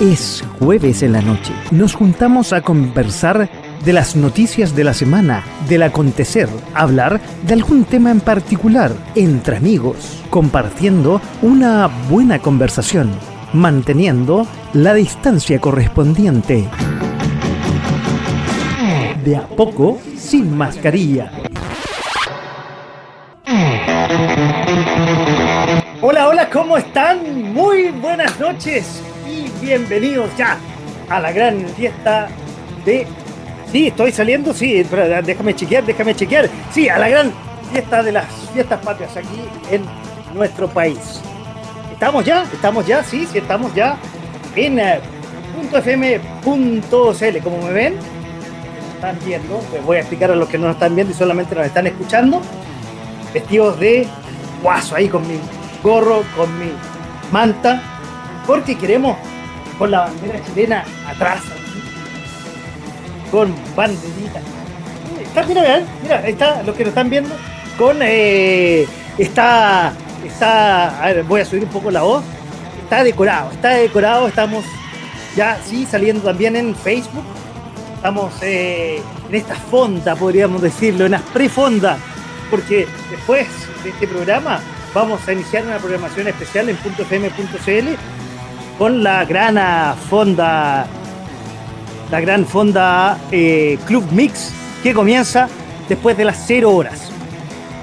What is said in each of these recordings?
Es jueves en la noche. Nos juntamos a conversar de las noticias de la semana, del acontecer, hablar de algún tema en particular, entre amigos, compartiendo una buena conversación, manteniendo la distancia correspondiente. De a poco, sin mascarilla. Hola, hola, ¿cómo están? Muy buenas noches bienvenidos ya a la gran fiesta de... Sí, estoy saliendo, sí, pero déjame chequear, déjame chequear. Sí, a la gran fiesta de las fiestas patrias aquí en nuestro país. ¿Estamos ya? ¿Estamos ya? Sí, sí, estamos ya en eh, .fm.cl. Como me ven, están viendo, les voy a explicar a los que no nos están viendo y solamente nos están escuchando, vestidos de guaso ahí con mi gorro, con mi manta, porque queremos con la bandera chilena atrás, con banderita. Está, mira, mira, ahí está, los que nos están viendo, con eh, está, está, a ver, voy a subir un poco la voz, está decorado, está decorado, estamos ya sí saliendo también en Facebook, estamos eh, en esta fonda, podríamos decirlo, en las prefonda, porque después de este programa vamos a iniciar una programación especial en .fm.cl con la gran fonda, la gran fonda eh, Club Mix que comienza después de las 0 horas.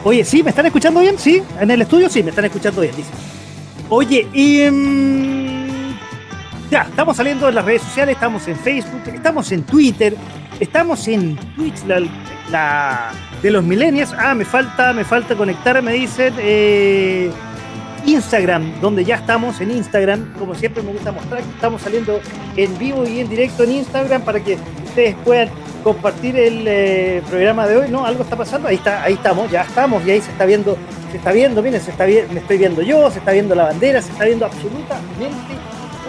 Oye, ¿sí? ¿Me están escuchando bien? ¿Sí? ¿En el estudio? Sí, me están escuchando bien, dice. Oye, y... Mm, ya, estamos saliendo en las redes sociales, estamos en Facebook, estamos en Twitter, estamos en Twitch, la, de los millennials. Ah, me falta, me falta conectar, me dicen. Eh, Instagram, donde ya estamos en Instagram. Como siempre me gusta mostrar que estamos saliendo en vivo y en directo en Instagram para que ustedes puedan compartir el eh, programa de hoy. No, algo está pasando. Ahí está, ahí estamos, ya estamos y ahí se está viendo, se está viendo, miren, se está me estoy viendo yo, se está viendo la bandera, se está viendo absolutamente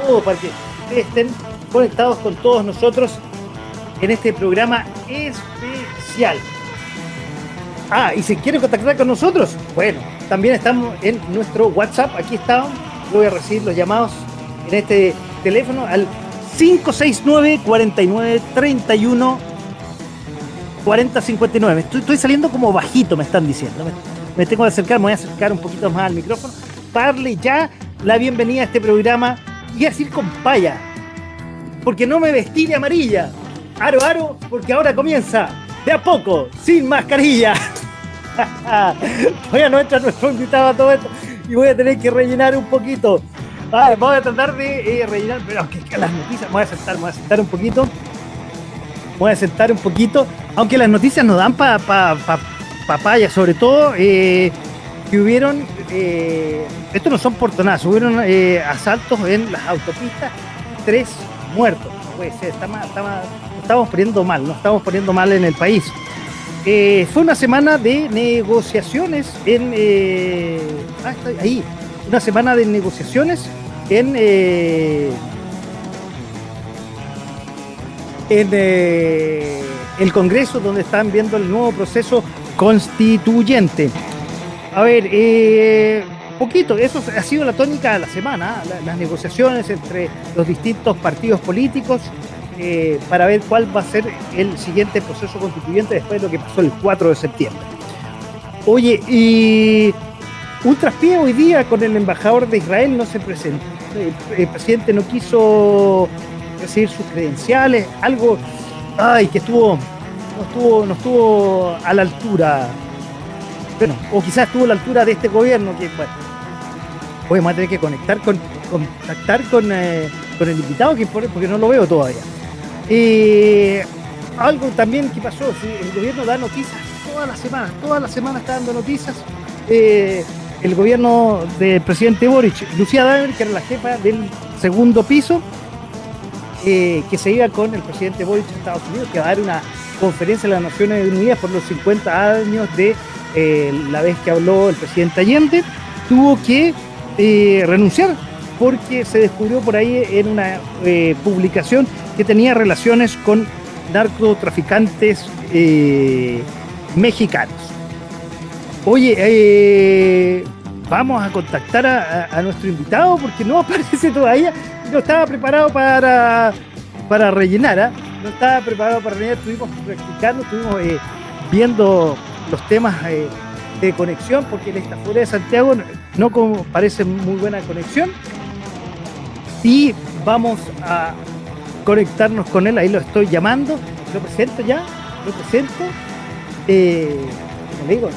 todo para que ustedes estén conectados con todos nosotros en este programa especial. Ah, y si quieren contactar con nosotros, bueno, también estamos en nuestro WhatsApp. Aquí estamos. Voy a recibir los llamados en este teléfono al 569 49 31 40 59. Estoy, saliendo como bajito, me están diciendo. Me, tengo que acercar, me voy a acercar un poquito más al micrófono darle ya la bienvenida a este programa y decir con paya. Porque no me vestí de amarilla. Aro, aro, porque ahora comienza de a poco, sin mascarilla. voy a no entrar nuestro invitado a todo esto y voy a tener que rellenar un poquito. voy a tratar de eh, rellenar, pero que, las noticias, voy a sentar, voy a sentar un poquito. Voy a sentar un poquito, aunque las noticias nos dan para pa, pa, papaya, sobre todo eh, que hubieron, eh, estos no son portonazos, hubieron asaltos en las autopistas, tres muertos. Puede ser, está estamos poniendo mal, no estamos poniendo mal en el país. Eh, fue una semana de negociaciones en. Eh, ah, ahí. Una semana de negociaciones en. Eh, en el Congreso, donde están viendo el nuevo proceso constituyente. A ver, poquito, eso ha sido la tónica de la semana, las negociaciones entre los distintos partidos políticos eh, para ver cuál va a ser el siguiente proceso constituyente después de lo que pasó el 4 de septiembre. Oye, y un traspié hoy día con el embajador de Israel no se presentó, el, presidente no quiso recibir sus credenciales, algo, ay, que estuvo, no estuvo, no estuvo a la altura, bueno, o quizás estuvo a la altura de este gobierno, que bueno, a tener que conectar con, contactar con, eh, con el invitado que porque no lo veo todavía. Eh, algo también que pasó, el gobierno da noticias todas las semanas, todas las semanas está dando noticias. Eh, el gobierno del presidente Boric, Lucía Damer, que era la jefa del segundo piso, eh, que se iba con el presidente Boric de Estados Unidos, que va a dar una conferencia de las Naciones Unidas por los 50 años de la vez que habló el presidente Allende, tuvo que renunciar porque se descubrió por ahí en una publicación que tenía relaciones con narcotraficantes eh, mexicanos. Oye, eh, vamos a contactar a, nuestro invitado porque no aparece todavía. no estaba preparado para, para rellenar, ¿ah? no estaba preparado para rellenar, estuvimos practicando, estuvimos eh, viendo los temas de conexión, porque él está fuera de Santiago, no como parece muy buena conexión. Y vamos a conectarnos con él, ahí lo estoy llamando, lo presento ya, lo presento. Eh, digo,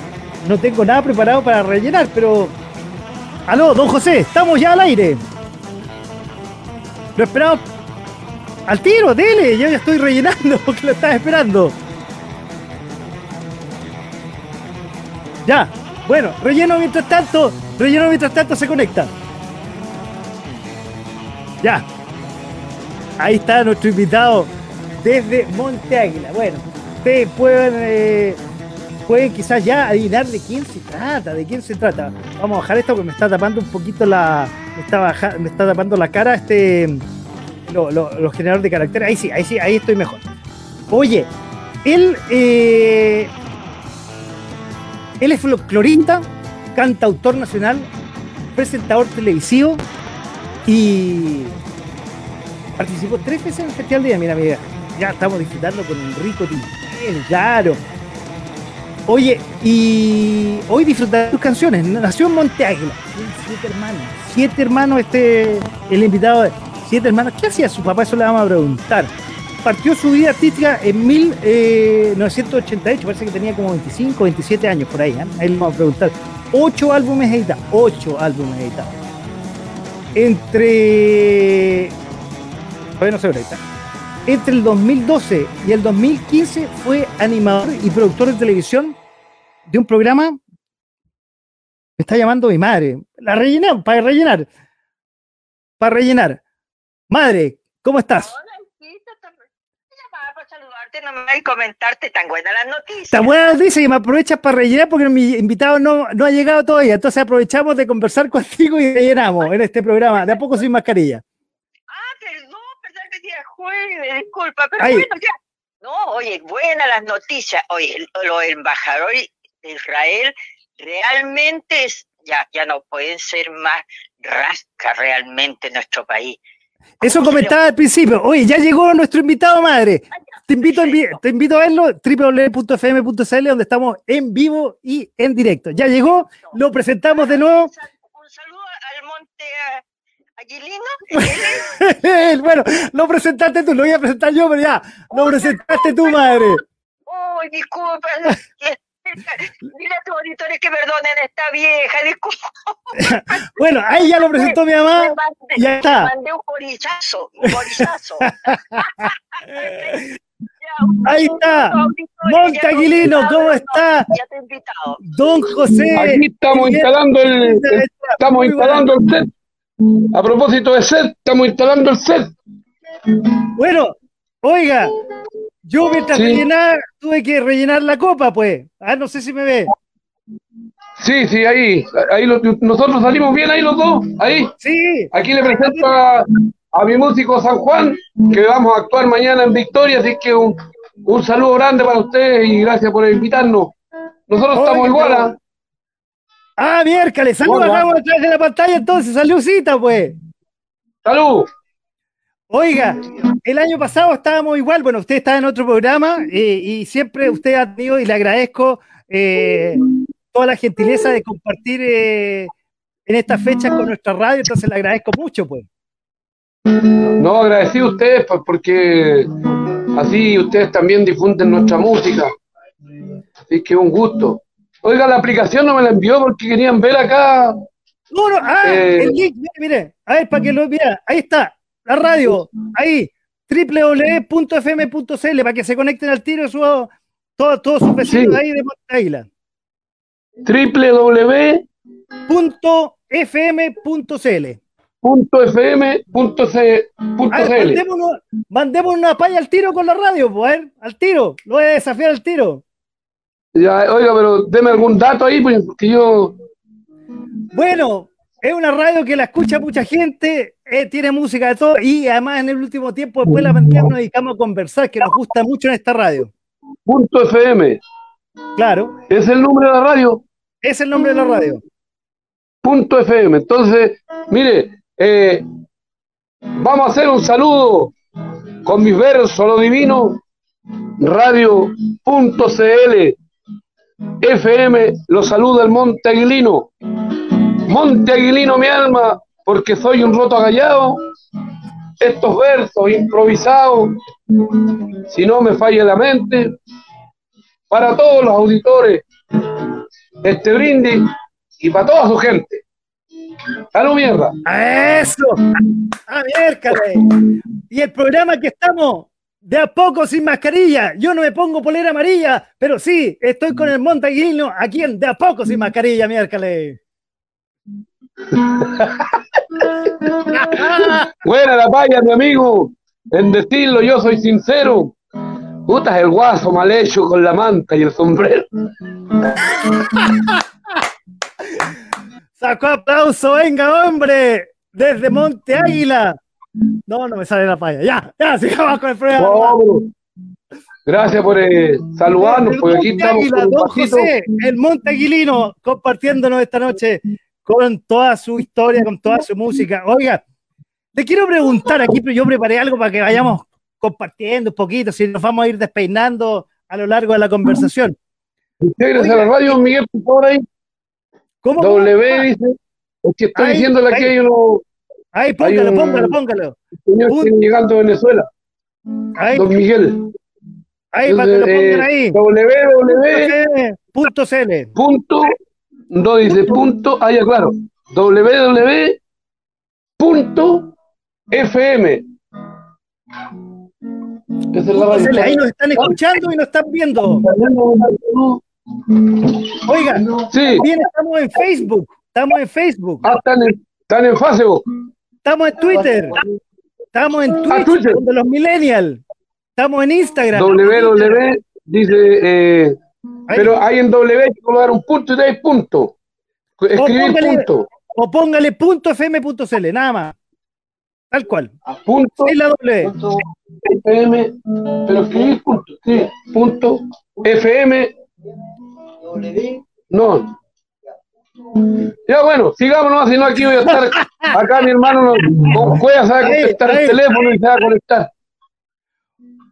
no tengo nada preparado para rellenar, pero. Aló, don José, estamos ya al aire. Lo esperamos al tiro, dele, yo ya estoy rellenando porque lo estaba esperando. Ya, bueno, relleno mientras tanto, relleno mientras tanto se conecta. Ya. Ahí está nuestro invitado desde Monte Águila. Bueno, ustedes pueden, eh, pueden quizás ya adivinar de quién se trata, de quién se trata. Vamos a bajar esto porque me está tapando un poquito la. Me está, me está tapando la cara este. los generadores de carácter. Ahí sí, ahí sí, ahí estoy mejor. Oye, él. Eh, él es folclorista, cantautor nacional, presentador televisivo y participó tres veces en el Festival de Mira, amiga, ya estamos disfrutando con un rico tintel, claro. Oye, y hoy disfrutar tus canciones. Nació en Monte Águila. Siete hermanos. Siete hermanos, este, el invitado de siete hermanos. ¿Qué hacía su papá? Eso le vamos a preguntar partió su vida artística en 1988, eh, parece que tenía como 25, 27 años por ahí. ¿eh? Ahí le vamos a preguntar. Ocho álbumes editados, ocho álbumes editados. Entre. Todavía no. Entre el 2012 y el 2015 fue animador y productor de televisión de un programa. Me está llamando mi madre. La rellené, para rellenar. Para rellenar. Madre, ¿cómo estás? y comentarte tan buenas las noticias. Tan buenas noticias y me aprovechas para rellenar porque mi invitado no, no ha llegado todavía. Entonces aprovechamos de conversar contigo y rellenamos en este programa, de a poco sin mascarilla. Ah, perdón, perdón que disculpa, pero bueno, ya. No, oye, buenas las noticias. Oye, los embajadores de Israel realmente es, ya, ya no pueden ser más rasca realmente en nuestro país. Eso comentaba al principio. Oye, ya llegó nuestro invitado madre. Te invito, a, te invito a verlo, www.fm.cl, donde estamos en vivo y en directo. Ya llegó, lo presentamos de nuevo. Un saludo al Monte Aguilino. bueno, lo presentaste tú, lo voy a presentar yo, pero ya, lo presentaste tú, madre. Oh, disculpa. Dile a tus auditores que perdonen a esta vieja, disculpa. bueno, ahí ya lo presentó mi mamá. ya está. Me mandé un borizazo, un borizazo. Ahí está. Montaguilino, ¿cómo está? Don José. Aquí estamos instalando el, estamos instalando el set. A propósito de set, estamos instalando el set. Bueno, oiga, yo mientras rellenar, tuve que rellenar la copa, pues. Ah, no sé si me ve. Sí, sí, ahí. ahí nosotros salimos bien ahí los dos. Ahí. Sí. Aquí le presento a, a mi músico San Juan, que vamos a actuar mañana en Victoria, así que un, un saludo grande para ustedes y gracias por invitarnos. Nosotros estamos igual. ¿Ah? miércoles, saludos acá a través de la pantalla entonces, saludcita pues. Salud. Oiga, el año pasado estábamos igual, bueno, usted está en otro programa eh, y siempre usted ha tenido, y le agradezco eh, toda la gentileza de compartir eh, en esta fecha con nuestra radio, entonces le agradezco mucho, pues. No, agradecido a ustedes pues, porque así ustedes también difunden nuestra música. Así que un gusto. Oiga, la aplicación no me la envió porque querían ver acá. No, no, ah, eh, el link, mire, mire, a ver, para que lo mira, ahí está, la radio, ahí, www.fm.cl, para que se conecten al tiro su, todos, sus vecinos ahí de Monte Águila. www.fm.cl .fm.cl mandemos, una paya al tiro con la radio, pues, al tiro, lo voy a desafiar al tiro. Ya, oiga, pero deme algún dato ahí, pues, que yo... Bueno, es una radio que la escucha mucha gente, eh, tiene música de todo, y además en el último tiempo, después de la pandemia, nos dedicamos a conversar, que nos gusta mucho en esta radio. Punto FM. Claro. ¿Es el nombre de la radio? Es el nombre de la radio. Punto FM. Entonces, mire, eh, Vamos a hacer un saludo con mis versos, lo divino, radio.cl, FM, lo saluda el Monte Aguilino. Monte Aguilino mi alma, porque soy un roto agallado. Estos versos improvisados, si no me falla la mente, para todos los auditores, este brindis y para toda su gente. ¡Salud, mierda! ¡Eso! ¡A miércale! Y el programa que estamos de a poco sin mascarilla. Yo no me pongo polera amarilla, pero sí, estoy con el Montaguino aquí en De a poco sin mascarilla, miércale. Buena la paya, mi amigo. En decirlo, yo soy sincero. Puta el guaso mal hecho con la manta y el sombrero. Sacó aplauso, venga, hombre, desde Monte Águila. No, no me sale la paya. Ya, ya, sigamos con el programa. Gracias por eh, saludarnos, porque aquí estamos. Águila, don José, el Monte Aguilino, compartiéndonos esta noche con toda su historia, con toda su música. Oiga, te quiero preguntar aquí, pero yo preparé algo para que vayamos compartiendo un poquito, si nos vamos a ir despeinando a lo largo de la conversación. Gracias a la radio, Miguel, por favor, ahí. ¿Cómo? W dice, es que estoy diciéndole aquí hay uno. Ahí, póngalo, póngalo, póngalo. señor que viene llegando a Venezuela. Don Miguel. ahí, para que lo pongan ahí. www. Punto no dice punto, ah, ya claro. www.fm. Esa es la CL. Ahí nos están escuchando y nos están viendo. Oiga, Sí, bien, estamos en Facebook. Estamos en Facebook. ah, están en, están en Facebook. Estamos en Twitter. Estamos en Ah, Twitch, Twitter. de los millennials. Estamos en Instagram. www, dice, eh, pero hay en W que colocar un punto y tres puntos. Escribir póngale- punto. O póngale punto fm.cl, nada más. Tal cual. Punto Es la doble. FM, pero escribir punto, sí, punto FM. No. Ya bueno, sigámonos, si no aquí voy a estar, acá mi hermano no, con Cueva a contestar el teléfono y se va a conectar.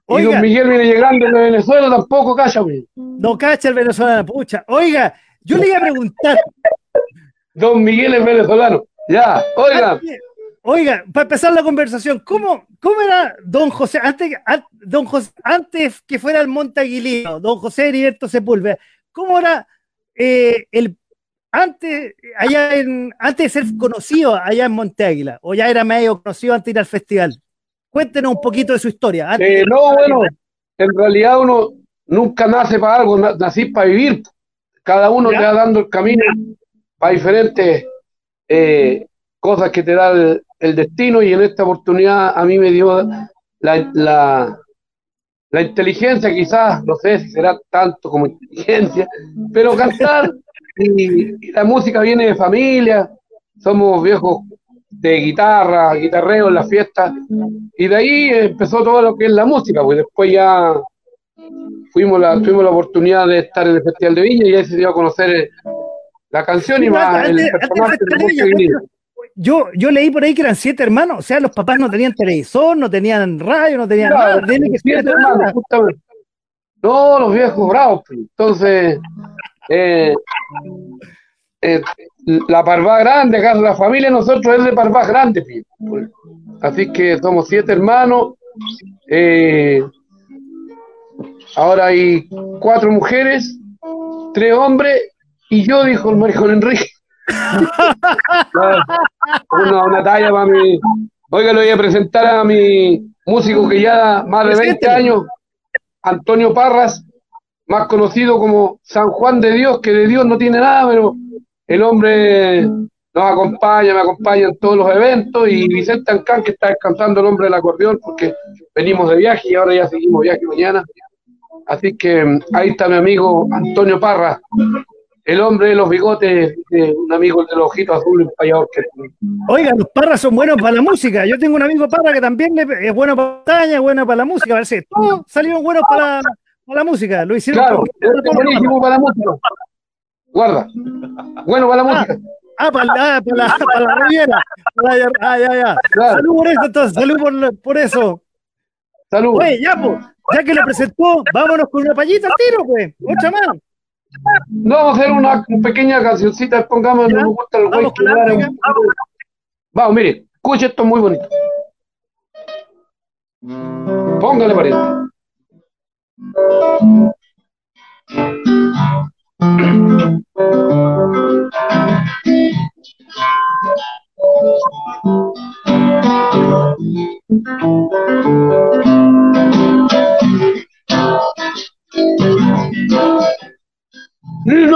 Y don Miguel viene llegando de Venezuela, tampoco cacha, güey. no cacha el venezolano, pucha. Oiga, yo le iba a preguntar. Don Miguel es venezolano. Ya, oiga, Oiga, para empezar la conversación, ¿cómo, cómo era don José, antes, an- don José, antes que fuera el Monte Aguilino, don José Heriberto Sepúlveda, cómo era eh, el antes, allá en, antes de ser conocido allá en Monte Águila, o ya era medio conocido antes de ir al festival? Cuéntenos un poquito de su historia. antes Eh, de- no, bueno, en realidad uno nunca nace para algo, na- nací para vivir. Cada uno Ya. te va dando el camino para diferentes eh, cosas que te da el, el destino y en esta oportunidad a mí me dio la, la, la inteligencia, quizás, no sé si será tanto como inteligencia, pero cantar y, y la música viene de familia, somos viejos de guitarra, guitarreo en las fiestas, y de ahí empezó todo lo que es la música, pues después ya fuimos la, tuvimos la oportunidad de estar en el Festival de Viña y ahí se dio a conocer eh, la canción y más el Aguilino. Yo, yo leí por ahí que eran siete hermanos, o sea, los papás no tenían televisor, no tenían radio, no tenían Claro, nada. Que siete hermanos, justamente. No, los viejos bravos, pues. entonces eh, eh, la parvá grande, acá la familia de nosotros es de parvá grande, pues. así que somos siete hermanos, eh, ahora hay cuatro mujeres, tres hombres y yo, dijo el maricón Enrique. una, una talla para mi. Oiga, le voy a presentar a mi músico que ya más de 20 Preséntelo. años, Antonio Parras, más conocido como San Juan de Dios, que de Dios no tiene nada, pero el hombre nos acompaña, me acompaña en todos los eventos, y Vicente Ancán, que está descansando el hombre del acordeón, porque venimos de viaje y ahora ya seguimos viaje mañana. Así que mm, ahí está mi amigo Antonio Parras, el hombre de los bigotes, eh, un amigo de los ojitos azules, payador que Oiga, los parras son buenos para la música. Yo tengo un amigo parra que también es bueno para la montaña, es bueno para la música. Parece todos salieron buenos para, para la música. Lo hicieron Claro, buenísimo para la música. Guarda. Bueno para la Ah. música. Ah, para la, para la, para la Riviera. Ah, ya, ya. Salud por eso, entonces. Salud por, por eso. Salud. Oye, ya, pues. Ya que lo presentó, vámonos con una payita al tiro, pues. Mucha más. No, vamos a hacer una pequeña cancioncita. Pongamos, no me gusta el güey Vamos, mire. Escuche esto muy bonito. Póngale pariente. No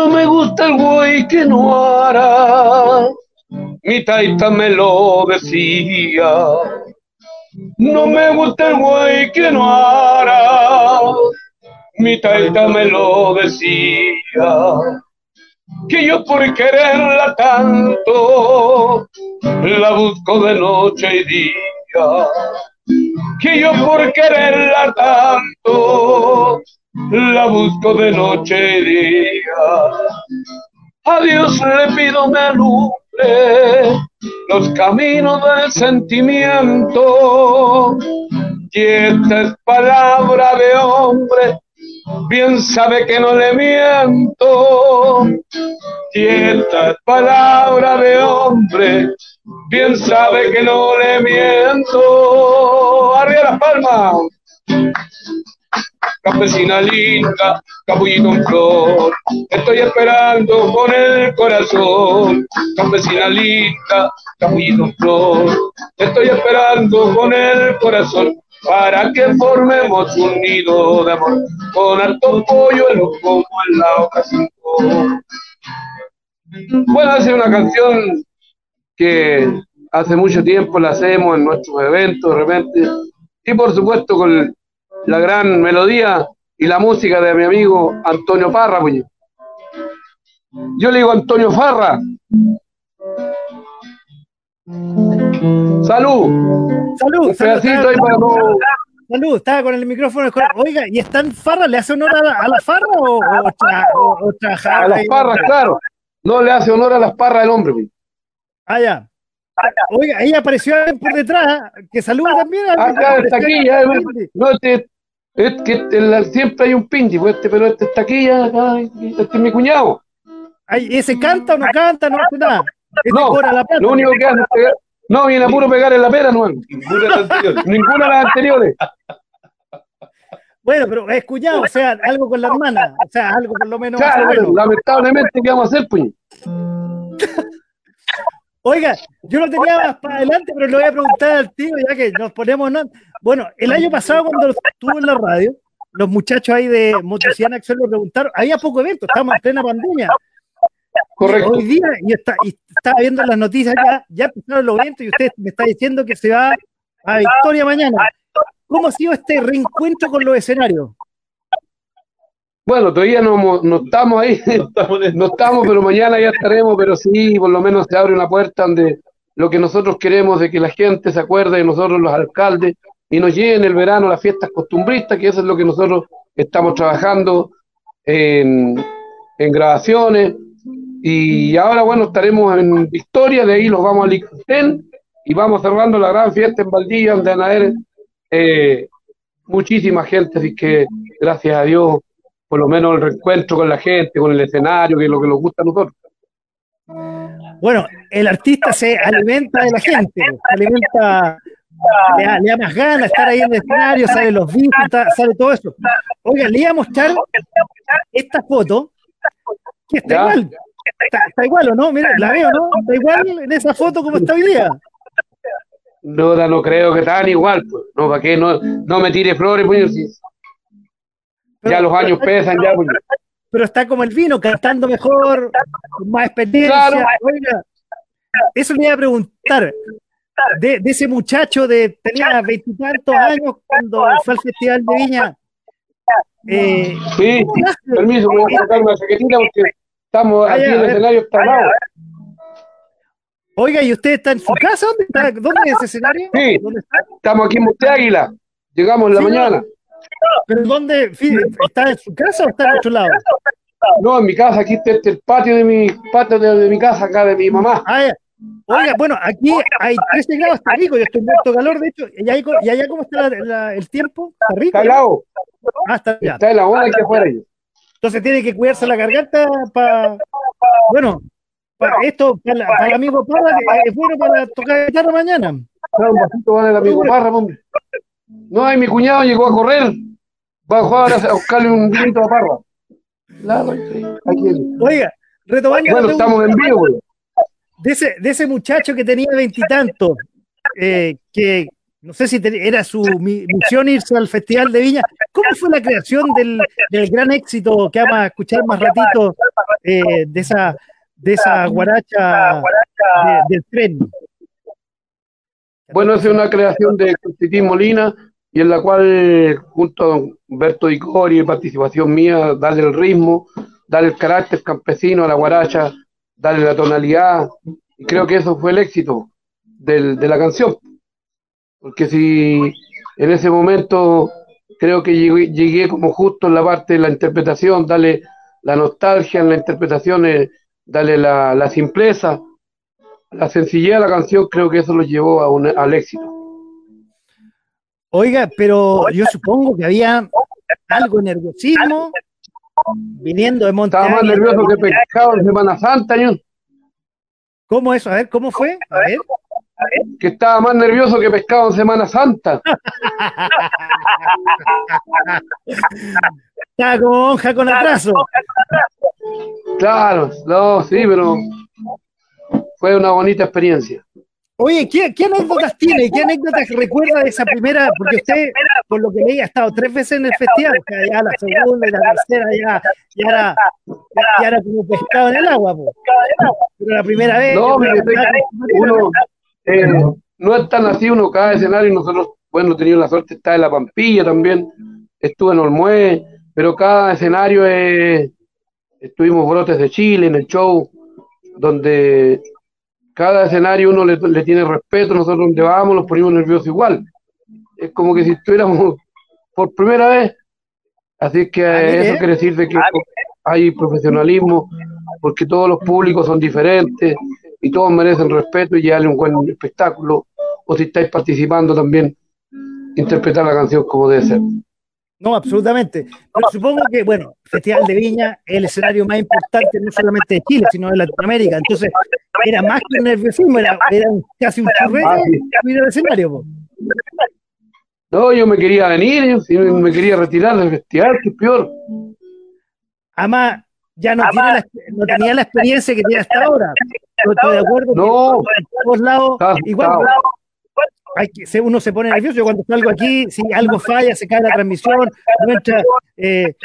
me gusta el güey que no hará, mi taita me lo decía. No me gusta el que no hará, mi taita me lo decía. Que yo por quererla tanto, la busco de noche y día. Que yo por quererla tanto, la busco de noche y día. A Dios le pido me alumbre los caminos del sentimiento. Y esta es palabra de hombre, bien sabe que no le miento. Y esta es palabra de hombre, bien sabe que no le miento. Arriba las palmas campesina linda, capullito en flor, estoy esperando con el corazón, campesina linda, capullito en flor, estoy esperando con el corazón para que formemos un nido de amor. Con alto pollo en los como en la ocasión. Bueno, hacer una canción que hace mucho tiempo la hacemos en nuestros eventos de repente. Y por supuesto con la gran melodía y la música de mi amigo Antonio Parra, pues. Yo le digo Antonio Farra. Salud. Salud. Salud, estaba con el micrófono. Oiga, ¿y están Farra? ¿Le hace honor a la, Farra o, o, A las Farras, claro. No le hace honor a las Parras del hombre. Pues. Ah, ya. Oiga, ella apareció por detrás, que saluda también. Acá está aquí, ya, no, te, es que siempre hay un pinche, pues este, pero este está aquí, ya, este es mi cuñado. Ay, ¿Ese canta o no canta? No hace nada. Este no, lo único que hace es pegar, no, viene a puro pegar en la pera, no. Ninguna de las anteriores. Ninguna de las anteriores. Bueno, pero es cuñado, o sea, algo con la hermana, o sea, algo por lo menos. Claro, lamentablemente, ¿qué vamos a hacer, pues? Oiga, yo no tenía más para adelante, pero le voy a preguntar al tío, ya que nos ponemos. Bueno, el año pasado, cuando estuvo en la radio, los muchachos ahí de Motriciana Axel lo preguntaron, había poco evento, estábamos en plena pandemia. Correcto. Hoy día, y, está, y estaba viendo las noticias, ya, ya empezaron los eventos y usted me está diciendo que se va a Victoria mañana. ¿Cómo ha sido este reencuentro con los escenarios? Bueno, todavía no, no estamos ahí, no estamos, pero mañana ya estaremos, pero sí, por lo menos se abre una puerta donde lo que nosotros queremos de que la gente se acuerde de nosotros los alcaldes y nos lleven el verano las fiestas costumbristas, que eso es lo que nosotros estamos trabajando en, en grabaciones. Y ahora, bueno, estaremos en Victoria, de ahí los vamos a Licten y vamos cerrando la gran fiesta en Valdivia, donde van a haber eh, muchísima gente, así que gracias a Dios por lo menos el reencuentro con la gente, con el escenario, que es lo que nos gusta a nosotros. Bueno, el artista se alimenta de la gente, se alimenta, le da, más ganas estar ahí en el escenario, sale los vídeos, sale todo eso. Oiga, le iba a mostrar esta foto, que está igual, está, igual o no, mira, la veo, ¿no? Está igual en esa foto como está hoy día. No, no creo que tan igual, pues. no, para qué, no, no me tire flores, pues, ya los años pesan, ya. Pues. Pero está como el vino, cantando mejor, con más experiencia. eso le iba a preguntar. De, ese muchacho de tenía veintitantos años cuando fue al Festival de Viña. Eh, sí, permiso, voy a sacar una chaquetita porque estamos aquí en el escenario está Oiga, ¿y usted está en su casa? ¿Dónde, está? ¿Dónde es ese escenario? Sí, ¿Dónde está? estamos aquí en Monte Águila. Llegamos en la mañana. ¿Pero dónde? ¿Está en su casa o está en otro lado? No, en mi casa, aquí está el patio de mi patio de, mi casa, acá de mi mamá. Ah, Oiga, bueno, aquí hay 13 grados, está rico, yo estoy muerto calor, de hecho, ¿y, allá cómo está el tiempo? ¿Está rico? Está helado. Ah, está, está en la hora que afuera. Entonces tiene que cuidarse la garganta para, bueno, para esto, para, para el amigo Parra, que es bueno para tocar guitarra mañana. Claro, un vasito para el amigo Parra, hombre. No, hay mi cuñado llegó a correr, va a jugar a buscarle un vinito a Parra. Claro. Oiga, retomando. Bueno, estamos en vivo, güey de ese, de ese muchacho que tenía veintitantos, eh, que no sé si era su misión irse al Festival de Viña. ¿Cómo fue la creación del, gran éxito que vamos a escuchar más ratito eh, de esa de esa guaracha del tren? Bueno, es una creación de Constantín Molina y en la cual, junto a Humberto Di Cori, participación mía, darle el ritmo, darle el carácter campesino a la guaracha, darle la tonalidad, y creo que eso fue el éxito del, de la canción. Porque si en ese momento creo que llegué, como justo en la parte de la interpretación, darle la nostalgia en la interpretación, eh, darle la, la, simpleza, la sencillez de la canción, creo que eso lo llevó a un, al éxito. Oiga, pero yo supongo que había algo de nerviosismo viniendo de Monterrey. Estaba más nervioso que pescado en Semana Santa, yo. ¿Cómo eso? A ver, ¿cómo fue? A ver. Que estaba más nervioso que pescado en Semana Santa. estaba como monja con atraso. Claro, no, sí, pero fue una bonita experiencia. Oye, ¿qué, anécdotas tiene? ¿Qué anécdotas recuerda de esa primera? Porque usted, por lo que leí, ha estado tres veces en el festival, ya la segunda y la tercera ya, ya, era, ya, era como pescado en el agua. Pero la primera vez... No, uno, eh, no es tan así uno cada escenario, nosotros, bueno, he tenido la suerte de estar en La Pampilla también, estuve en Olmué, pero cada escenario es... Estuvimos brotes de Chile en el show, donde cada escenario uno le, tiene respeto, nosotros donde vamos los ponemos nerviosos igual. Es como que si estuviéramos por primera vez. Así que ah, eso quiere decir de que ah, hay profesionalismo, porque todos los públicos son diferentes y todos merecen respeto y llevarle un buen espectáculo. O si estáis participando también, interpretar la canción como debe ser. No, absolutamente. Pero supongo que, bueno, Festival de Viña es el escenario más importante no solamente de Chile, sino de Latinoamérica. Entonces, era más que un nerviosismo, era, casi un churrete ah, el escenario. No, yo me quería venir, yo me quería retirar del festival, que es peor. Además, ya no, tiene la, no tenía la experiencia que tiene hasta ahora. estoy de acuerdo no, en todos lados, igual, uno se pone nervioso. Yo cuando salgo aquí, si algo falla, se cae la transmisión, eh,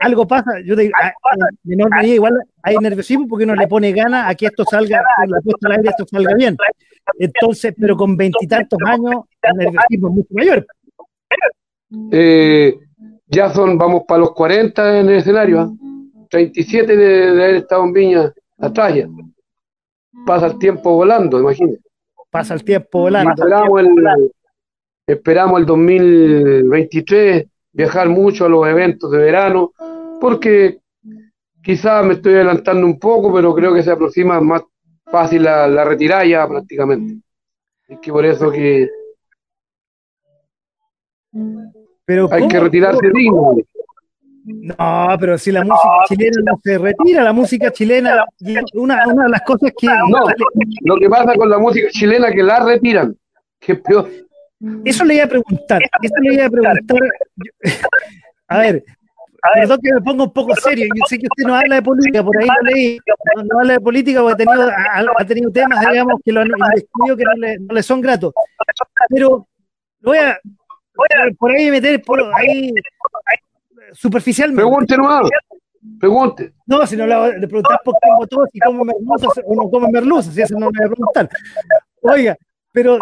algo pasa, yo digo, ah, igual hay nerviosismo porque uno le pone ganas a que esto salga, la puesta al aire, esto salga bien. Entonces, pero con veintitantos años, el nerviosismo es mucho mayor. Eh, ya son, vamos para los 40 en el escenario, 37 ¿ah? de, de, haber estado en Viña atrás ya. Pasa el tiempo volando, imagínate pasa el tiempo volando. Esperamos el, esperamos el 2023 viajar mucho a los eventos de verano, porque quizás me estoy adelantando un poco, pero creo que se aproxima más fácil la, la retirada ya prácticamente. Es que por eso que pero hay que retirarse digno. No, pero si la música chilena no se retira, la música chilena, una, una de las cosas que... No, lo que pasa con la música chilena que la retiran, que peor. Eso le iba a preguntar, eso le iba a preguntar. A ver, perdón que me ponga un poco serio, yo sé que usted no habla de política, por ahí lo leí, no, habla de política porque ha tenido, ha, tenido temas, digamos, que lo han investido que no le, no le son gratos. Pero lo voy a, por ahí meter por ahí superficialmente. Pregunte nomás. Pregunte. No, si no le, le preguntas por qué votó, si come merluza o no come merluza, si eso no le voy a preguntar. Oiga, pero.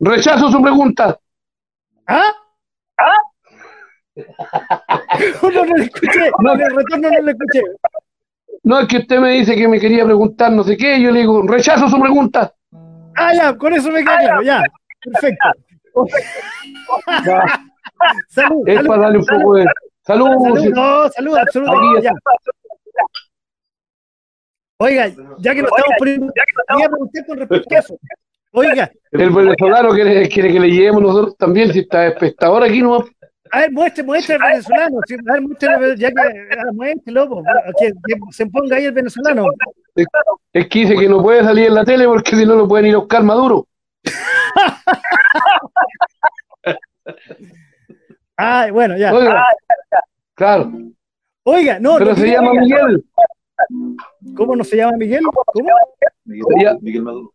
rechazo su pregunta. ¿Ah? no, no, le escuché, no, el retorno no le escuché. No, es que usted me dice que me quería preguntar no sé qué, yo le digo, rechazo su pregunta. Ah, ya, con eso me quedo, ya, perfecto. es para darle un poco de, Saludos. Salud, no, salud, absolutamente. Oiga, ya que lo estamos poniendo, quería preguntar con respecto a eso. Oiga. El venezolano quiere, quiere que le llevemos nosotros también, si está espectador aquí, ¿no? A ver, muestre, muestre el venezolano. A ver, muestre, ya que ah, muestre, loco. Que, que, se ponga ahí el venezolano. Es, es, que dice que no puede salir en la tele porque si no lo pueden ir a buscar Maduro. ah, bueno, ya. Oiga, claro. Oiga, no. Pero no se llama Miguel. ¿Cómo no se llama Miguel? ¿Cómo? Miguel, Se llama- Miguel Maduro.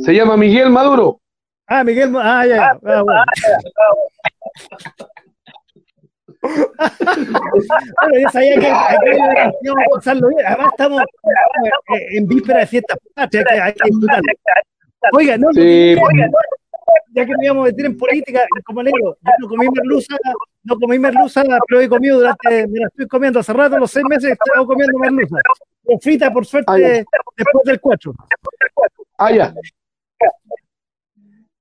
Se llama Miguel Maduro. Ah, Miguel. Ah, ya. ya. Ah, bueno. Bueno, yo sabía que íbamos a pasarlo bien. Además, estamos eh, en víspera de fiestas patrias, que hay que disfrutar. Oiga, no, no, Sí, Oiga, ya que me íbamos a meter en política, como le digo, yo no comí merluza, no comí merluza, pero he comido durante, me la estoy comiendo hace rato, los seis meses he estado comiendo merluza. Frita, por suerte, Ah, después del 4. Ah, ya.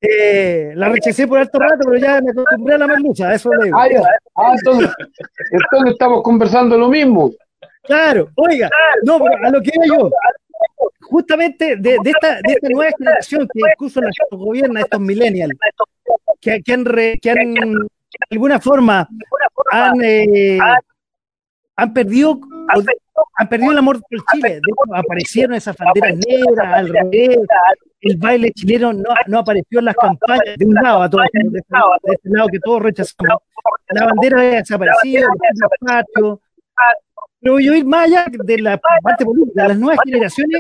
Eh, la rechacé por alto rato, pero ya me acostumbré a la merluza, eso le digo. Ah. Ah, entonces, entonces estamos conversando lo mismo. Claro, oiga, no, pero a lo que iba yo, justamente de, de esta, de esta nueva generación que incluso la gobierna, estos millennials, que, que han, re- que han de alguna forma han, eh, han perdido o- han perdido el amor por Chile. De hecho, aparecieron esas banderas negras al revés. El baile chileno no, no apareció en las campañas de un lado a todo esto, de, este, de este lado que todos rechazamos. La bandera ha desaparecido, los. Pero yo ir más allá de la parte política, las nuevas generaciones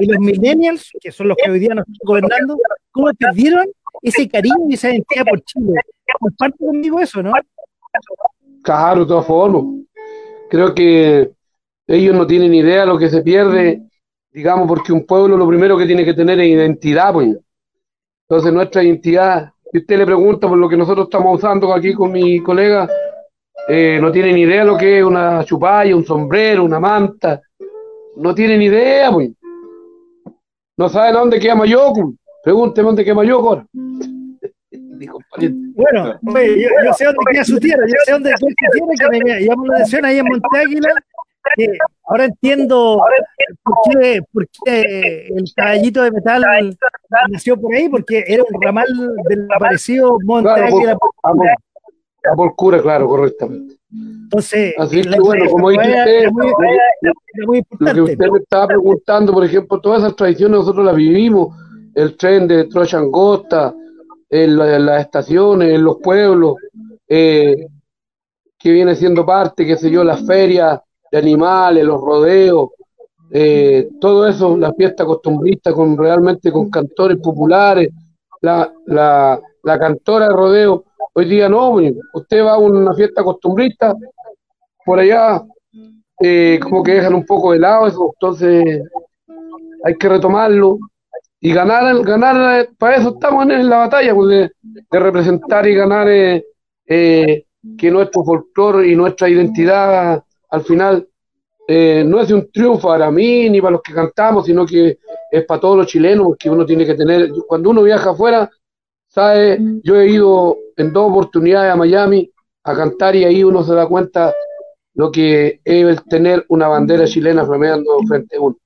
y los millennials, que son los que hoy día nos están gobernando, ¿cómo perdieron ese cariño y esa identidad por Chile? Comparte conmigo eso, ¿no? Claro, de todas formas. Creo que ellos no tienen idea de lo que se pierde, digamos, porque un pueblo lo primero que tiene que tener es identidad, pues. Entonces nuestra identidad, si usted le pregunta por lo que nosotros estamos usando aquí con mi colega, eh, no tienen idea de lo que es una chupalla, un sombrero, una manta. No tienen idea, pues. No saben a dónde queda Mayoco. Pregúnteme dónde queda Mayoco ahora. Dijo, pariente. Bueno, yo, yo sé dónde queda su tierra, yo sé dónde queda su tierra, que me llamó la atención ahí en Monte Águila, que ahora entiendo por qué, por qué el caballito de metal nació por ahí, porque era un ramal del aparecido Monte Claro, por- Águila. a por, a por cura, claro, correctamente. Entonces, Así la que bueno, como dice usted, era muy, lo que- era muy Lo que usted me estaba preguntando, por ejemplo, todas esas tradiciones nosotros las vivimos, el tren de Troya Angosta, en, la- en las estaciones, en los pueblos, eh, que viene siendo parte, qué sé yo, las ferias de animales, los rodeos, eh, todo eso, la fiesta costumbrista con realmente con cantores populares, la, la, la cantora de rodeo, hoy día no, usted va a una fiesta costumbrista, por allá eh, como que dejan un poco de lado eso, entonces hay que retomarlo y ganar, ganar, eh, para eso estamos en, la batalla, pues, de, representar y ganar eh, eh, que nuestro folclore y nuestra identidad al final no es un triunfo para mí ni para los que cantamos, sino que es para todos los chilenos, porque uno tiene que tener, cuando uno viaja afuera, sabe, yo he ido en dos oportunidades a Miami a cantar y ahí uno se da cuenta lo que es el tener una bandera chilena flameando frente a uno.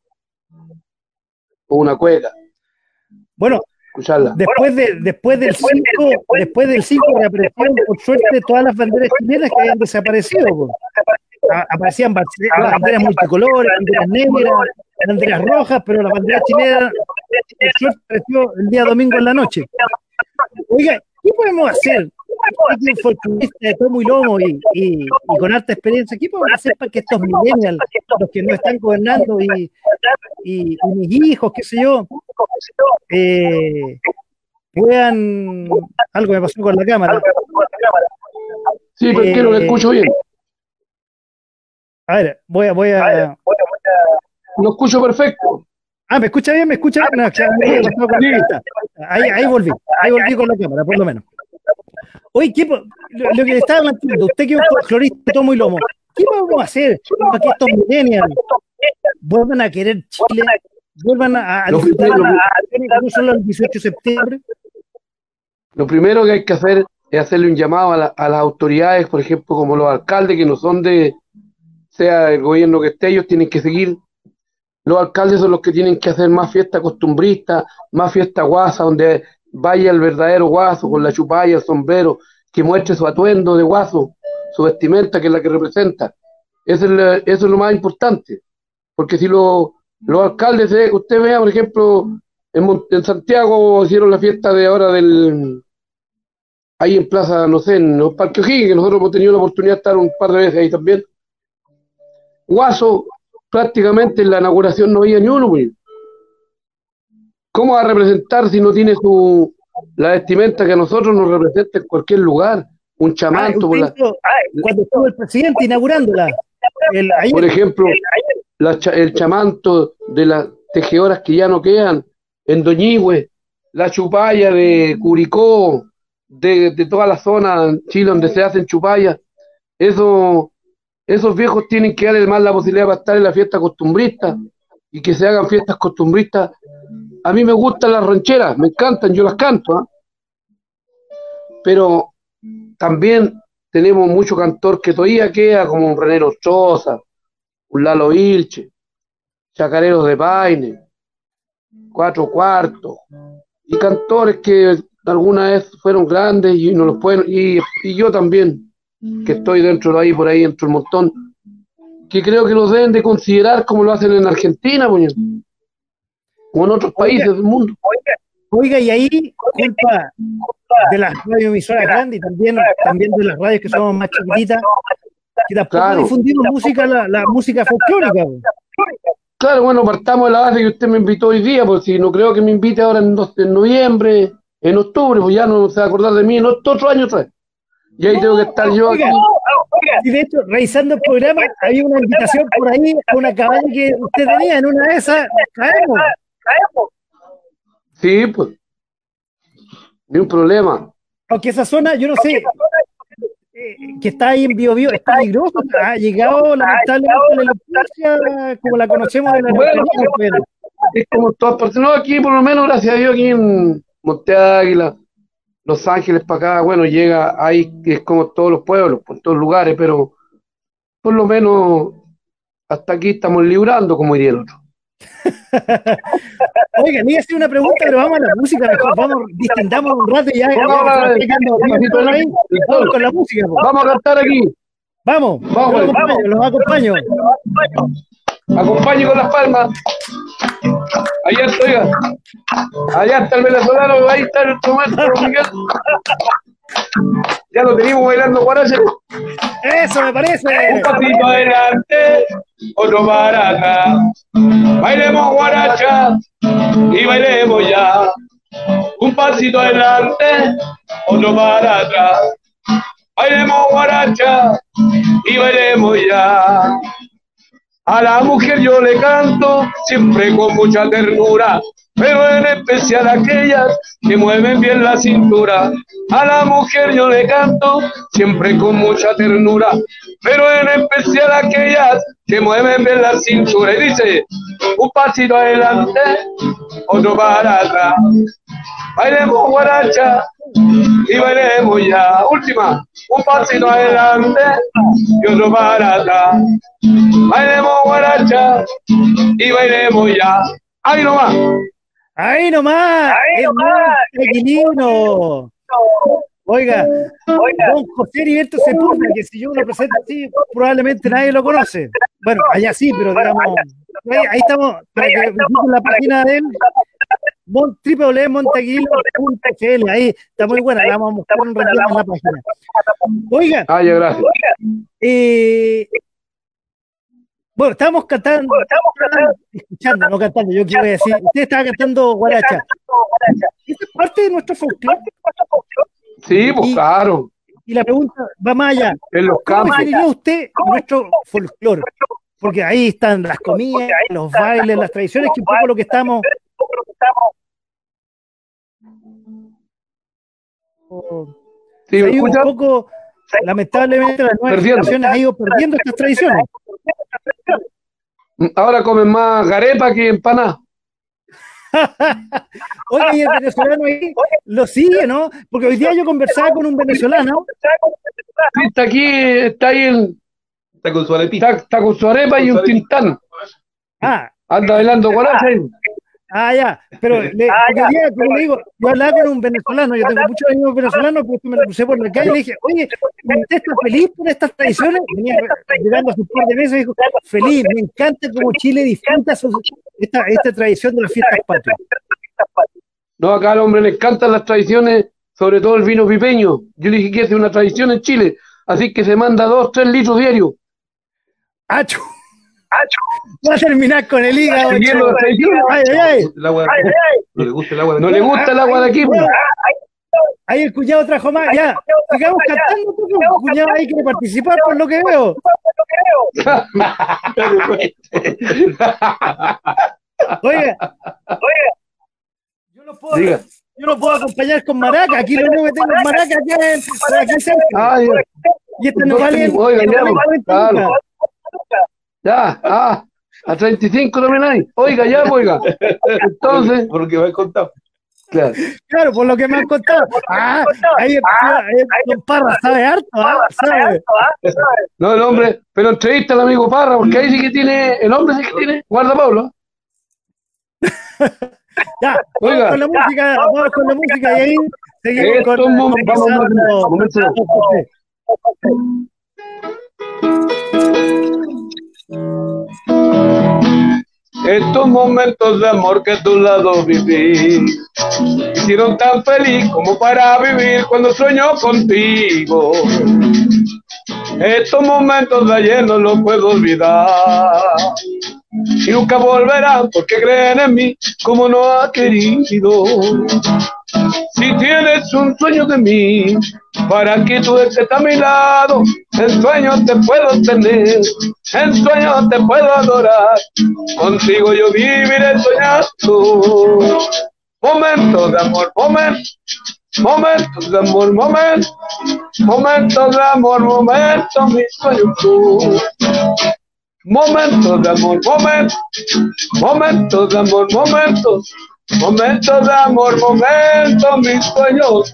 O una cueca, Bueno, escucharla. después, de, después del 5, después del 5 reaparecieron por suerte todas las banderas chilenas que habían desaparecido. po. A- Aparecían ba- banderas multicolores, banderas negras, banderas rojas, pero la bandera chilena por suerte apareció el día domingo en la noche. Oiga, ¿qué podemos hacer? Aquí un folclorista de tomo y lomo y, y- y con alta experiencia, ¿qué podemos hacer para que estos millennials, los que no están gobernando y, mis hijos, qué sé yo, eh, puedan. Algo me pasó con la cámara. Sí, pero quiero que eh, escucho bien. A ver, voy a. Voy a Lo escucho perfecto. Ah, ¿me escucha bien? ¿Me escucha bien? No, ahí, ahí, volví. Ahí volví con la cámara, por lo menos. Oye, ¿qué, lo, lo que le estaba planteando, usted que es un folclorista tomo y lomo, ¿qué podemos hacer para que estos millennials vuelvan a querer Chile? Vuelvan a, a Lo disfrutar a- a- no solo el 18 de septiembre. Lo primero que hay que hacer es hacerle un llamado a, a, las autoridades, por ejemplo, como los alcaldes, que no son de, sea el gobierno que esté, ellos tienen que seguir. Los alcaldes son los que tienen que hacer más fiesta costumbrista, más fiesta guasa, donde vaya el verdadero guaso con la chupalla, el sombrero, que muestre su atuendo de guaso, su vestimenta, que es la que representa. Eso es, lo más importante. Porque si lo, los alcaldes, eh, usted vea, por ejemplo, en, Santiago hicieron la fiesta de ahora del, ahí en Plaza, no sé, en el Parque O'Higgins, que nosotros hemos tenido la oportunidad de estar un par de veces ahí también. Guaso, prácticamente en la inauguración no había ni uno, pues. ¿Cómo va a representar si no tiene su la vestimenta que a nosotros nos representa en cualquier lugar? Un chamanto. Ah, cuando estuvo el presidente inaugurándola. por ejemplo, el chamanto de las tejedoras que ya no quedan en Doñigüe, la chupalla de Curicó, de, de toda la zona en Chile donde se hacen chupallas, eso, esos viejos tienen que darle más la posibilidad para estar en la fiesta costumbrista y que se hagan fiestas costumbristas. A mí me gustan las rancheras, me encantan, yo las canto, ¿ah? pero también tenemos mucho cantor que todavía queda, como un René Choza, un Lalo Ilche, Chacareros de Paine, Cuatro Cuartos, y cantores que alguna vez fueron grandes y no los pueden, y, yo también, que estoy dentro de ahí, por ahí, dentro del montón, que creo que los deben de considerar como lo hacen en Argentina, o en otros países del mundo. Oiga, y ahí, culpa de las radioemisoras grandes y también, también de las radios que somos más chiquititas, que tampoco difundimos música, la, la música folclórica. Claro, bueno, partamos de la base que usted me invitó hoy día, porque si no creo que me invite ahora en, en noviembre, en octubre, pues ya no se va a acordar de mí en otro año otra Y ahí tengo que estar yo aquí. Y de hecho, revisando el programa, había una invitación por ahí a una cabaña que usted tenía en una de esas. Caemos. Sí, pues. Ni un problema. Aunque esa zona, yo no sé, eh, que está ahí en Bio Bio, es peligroso. Ha llegado lamentablemente la democracia como la conocemos de la bueno, Es como todas partes. No, aquí por lo menos, gracias a Dios, aquí en Monte Águila, Los Ángeles para acá, bueno, llega ahí, es como todos los pueblos, por todos lugares, pero por lo menos hasta aquí estamos librando, como diría el otro. Oiga, me hacer una pregunta, pero vamos a la música mejor. Vamos, distendamos un rato y ya. Vamos, vamos con la música. Vamos a cantar aquí. Vamos, vamos, los acompaño. Los acompaño. Acompaño con las palmas. Allá estoy. Allá está el venezolano, ahí está el tomate, Miguel. Ya lo tenemos bailando guaracha. Eso me parece. Un pasito adelante, otro para atrás. Bailemos guaracha y bailemos ya. Un pasito adelante, otro para atrás. Bailemos guaracha y bailemos ya. A la mujer yo le canto siempre con mucha ternura, pero en especial aquellas que mueven bien la cintura. A la mujer yo le canto siempre con mucha ternura, pero en especial aquellas que mueven bien la cintura. Y dice, un pasito adelante, otro para atrás. Bailemos guaracha y bailemos ya. Última, un pasito adelante y otro para atrás. Bailemos guaracha y bailemos ya. Ahí nomás. Ahí nomás. Ahí nomás. Oiga, Oiga, don José Heriberto Sepúlveda, que si yo lo presento así, probablemente nadie lo conoce. Bueno, allá sí, pero digamos, ahí, estamos, para que la página de él, www.montaguilo.cl, ahí está muy buena, la vamos a mostrar un ratito en la página. Oiga, ah, gracias. Eh, bueno, estábamos cantando, estamos cantando, escuchando, no cantando, yo quiero decir, usted estaba cantando guaracha. ¿Esa es parte de nuestro folclore? Sí, pues claro. Y la pregunta va más allá. En los ¿Cómo definiría usted nuestro folclore? Porque ahí están las comidas, los bailes, las tradiciones, que un poco lo que estamos... Sí, un poco, lamentablemente, las nuevas generaciones han ido perdiendo estas tradiciones. Ahora comen más garepa que empanada. Oye, y el venezolano ahí lo sigue, ¿no? Porque hoy día yo conversaba con un venezolano. está aquí, está ahí el. Está con su arepita. Está, con su arepa y un tintán. Ah. Anda bailando guaracha ahí. Ah, ya, pero le, ah, ya. como le digo, yo hablaba con un venezolano, yo tengo muchos amigos venezolanos, porque me lo puse por la calle y le dije, oye, ¿usted está feliz por estas tradiciones? Venía llegando a su par de meses y dijo, feliz, me encanta cómo Chile disfruta esta, esta tradición de las fiestas patrias. No, acá al hombre le encantan las tradiciones, sobre todo el vino pipeño. Yo le dije que es una tradición en Chile, así que se manda dos, tres litros diarios. ¡Acho! Va a terminar con el hígado. Ay, ay, ay. El agua No le gusta el agua de No le gusta el agua de aquí. Pues. Ahí el cuñado trajo más, ya. Sigamos cantando, pues, el cuñado ahí quiere participar por lo que veo. Oiga, oiga, yo no puedo, yo no puedo acompañar con maraca. Aquí lo único que tengo es maraca aquí, aquí cerca. y este no vale. Oiga, ya, ya, ah, a 35 también hay. Oiga, ya, oiga. Entonces. Por lo que me han contado. Claro. claro, por lo que me han contado. Ah, ahí, don Parra sabe harto, ¿ah? ¿sabe? No, el hombre, pero entrevista al amigo Parra, porque ahí sí que tiene, el hombre sí que tiene, guarda Pablo. ya, oiga. con la música, vamos con la música y ahí seguimos con, vamos, vamos, vamos, estos momentos de amor que a tu lado viví hicieron tan feliz como para vivir cuando sueño contigo. Estos momentos de ayer no los puedo olvidar y nunca volverán porque creen en mí como no ha querido. Si tienes un sueño de mí, para que tú estés a mi lado, en sueños te puedo tener, en sueños te puedo adorar, contigo yo viviré soñando. Momentos de amor, momentos, momentos de amor, momentos, momentos de amor, momentos, mis sueños Momentos de amor, momentos, momentos de amor, momentos Momentos de amor, momentos, mis sueños.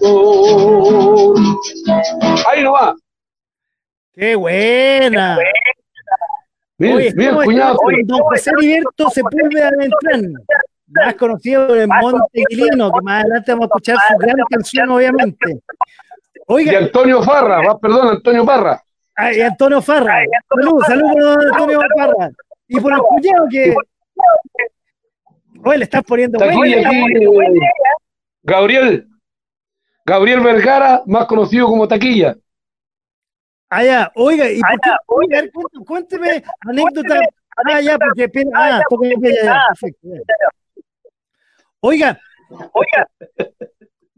Ahí no va. ¡Qué buena! Oye, mira, cuñado. Don José Liberto Sepúlveda Beltrán, más conocido por el Montequilino, que más adelante vamos a escuchar su gran canción, obviamente. Oiga. Y Antonio Farra, va, perdón, Antonio Parra. Ay, Antonio Farra. Salud, salud por Antonio Farra. Y por el cuñado que Oye, le estás poniendo Gabriel. Gabriel Vergara, más conocido como Taquilla. Ah, ya. Oiga, y por qué, oiga, cuénteme anécdota. Ah, ya, porque. Ah, porque. Ya, perfecto. Oiga, oiga.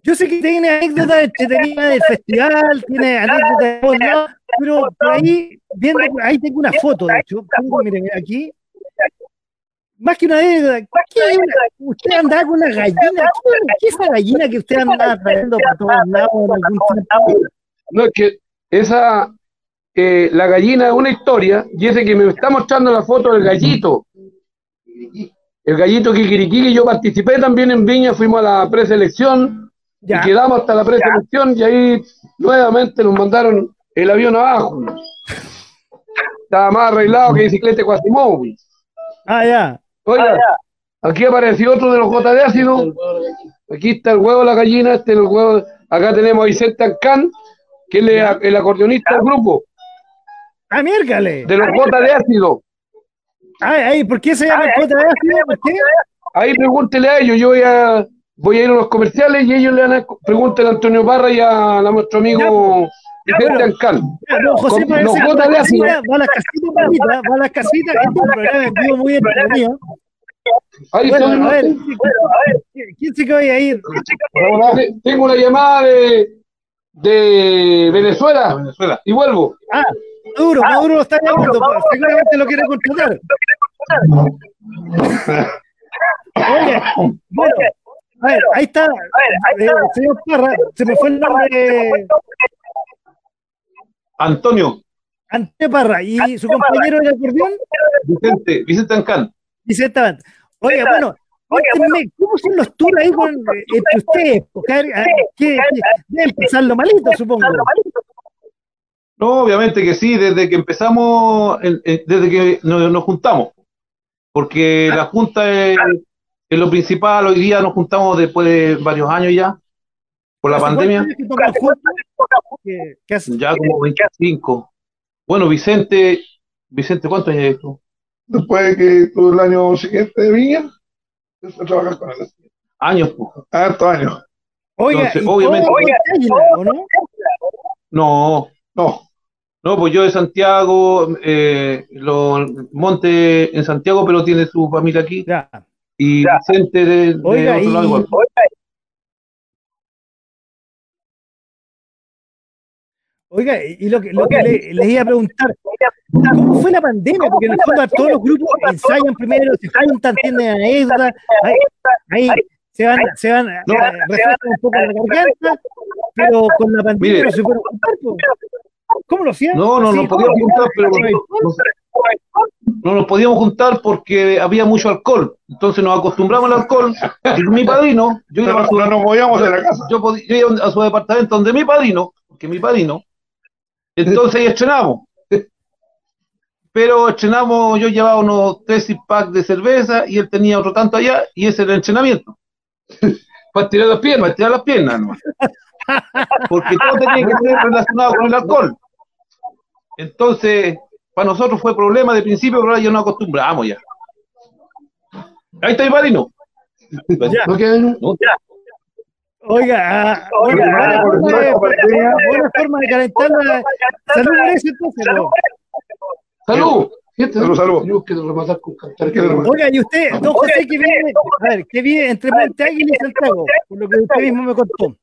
Yo sé que tiene anécdotas entretenidas del festival, tiene anécdotas de todos pero por ahí, viendo, ahí tengo una foto, de hecho. Tengo, miren, aquí más que una vez, ¿qué usted anda con una gallina, ¿qué, es esa gallina que usted anda trayendo para todos lados No, es que esa, eh, la gallina es una historia, y ese que me está mostrando la foto del gallito, el gallito Kikiriki, que yo participé también en Viña, fuimos a la preselección, y quedamos hasta la preselección, y ahí nuevamente nos mandaron el avión abajo. Estaba más arreglado que bicicleta Quasimodo. Ah, ya. Oiga, aquí apareció otro de los gotas de ácido. Aquí está el huevo de la gallina, este el huevo. Acá tenemos a Vicente Ancán, que es el, acordeonista del grupo. Ah, miércale. De los gotas de ácido. Ay, ay, ¿por qué se llama gota de ácido? ¿Por qué? Ahí pregúntele a ellos, yo voy a, voy a ir a los comerciales y ellos le van a preguntar a Antonio Parra y a, nuestro amigo Vicente Ancán. José, los gotas de ácido. Va a las casitas, va a las casitas, este programa vivo muy entretenido. Ahí bueno, a ver, ¿quién se que a ir? Tengo una llamada de, de Venezuela, Venezuela y vuelvo. Ah, Maduro, ah, Maduro lo está llamando, pues, seguramente lo quiere contratar. Oye, bueno, a ver, ahí está, eh, señor Parra, se me fue el nombre. Antonio. Antonio Parra, ¿y su compañero de acordeón? Vicente, Vicente Ancán. Vicente Ancán. Oiga, bueno, cuéntenme, ¿cómo son los tours ahí con, entre ustedes? ¿Qué, deben pasarlo malito, supongo. No, obviamente que sí, desde que empezamos, desde que nos, juntamos, porque la junta es, lo principal, hoy día nos juntamos después de varios años ya, por la pandemia. Ya como 25. Bueno, Vicente, Vicente, ¿cuántos años esto? Después de que todo el año siguiente de Viña, empecé a trabajar con él. Años, pues. Hartos años. Oiga, obviamente. no? No. No, pues yo de Santiago, eh, lo, Monte en Santiago, pero tiene su familia aquí. Ya. Y Vicente de, de oiga, otro lado igual. Oiga, y lo que, lo que le, les iba a preguntar, ¿cómo fue la pandemia? Porque en el fondo todos los grupos ensayan primero, se juntan, tienden anécdotas, ahí, ahí se van, se van, no, eh, un poco la garganta, pero con la pandemia no se fueron juntar. ¿Cómo lo hacían? No, no nos podíamos juntar, pero no, nos podíamos juntar porque había mucho alcohol. Entonces nos acostumbramos al alcohol. Y mi padrino, yo iba a su, no nos movíamos de la casa. Yo, yo iba a su departamento donde mi padrino, que mi padrino entonces ahí estrenamos. Pero estrenamos, yo llevaba unos tres packs de cerveza y él tenía otro tanto allá y ese era el entrenamiento. Para tirar las piernas, tirar las piernas ¿no? Porque todo tenía que ser relacionado con el alcohol. Entonces, para nosotros fue problema de principio, pero ahora ya nos acostumbramos ya. Ahí está mi padrino. Ya. ¿No ya. Oiga, ah, oiga, buena, forma de, buena forma de calentar la salud entonces. Salud. Salud, salud. Oiga, y usted, don José, que vive, a ver, que vive entre Monte Águila y Santiago, por lo que usted mismo me contó.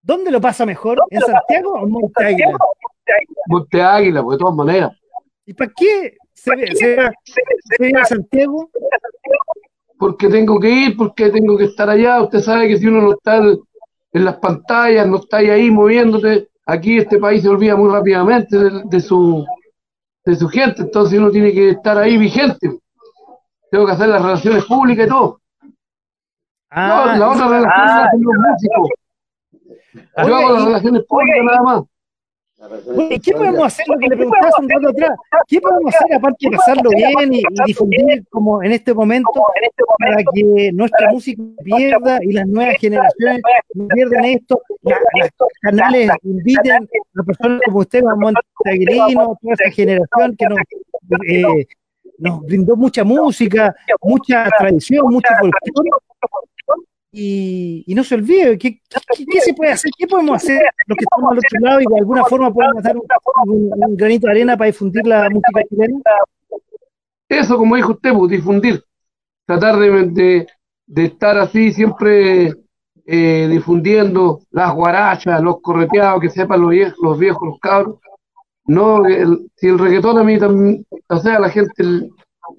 ¿Dónde lo pasa mejor? ¿En Santiago o en Monte Águila? Monte Águila, pues de todas maneras. ¿Y para qué se, se, se, se Santiago? Porque tengo que ir, porque tengo que estar allá. Usted sabe que si uno no está en las pantallas, no está ahí moviéndote, aquí este país se olvida muy rápidamente de, su, de su gente, entonces uno tiene que estar ahí vigente. Tengo que hacer las relaciones públicas y todo. Ah, la otra relación ah, con los músicos. Yo hago las relaciones públicas nada más. ¿Qué podemos hacer? Lo que le preguntaba un rato atrás. ¿Qué podemos hacer aparte de pasarlo bien y, difundir como en este momento para que nuestra música pierda y las nuevas generaciones no pierdan esto? los canales inviten a personas como usted, a Monteaguilino, toda esa generación que nos, eh, nos brindó mucha música, mucha tradición, mucho folclore y, y, no se olvide, ¿qué, qué, se puede hacer? ¿Qué podemos hacer los que estamos al otro lado y de alguna forma podemos hacer un, granito de arena para difundir la música chilena? Eso, como dijo usted, pues, difundir, tratar de, de, estar así siempre eh, difundiendo las guarachas, los correteados, que sepan los viejos, los, viejos, los cabros. No, si el reggaetón a mí también, o sea, la gente,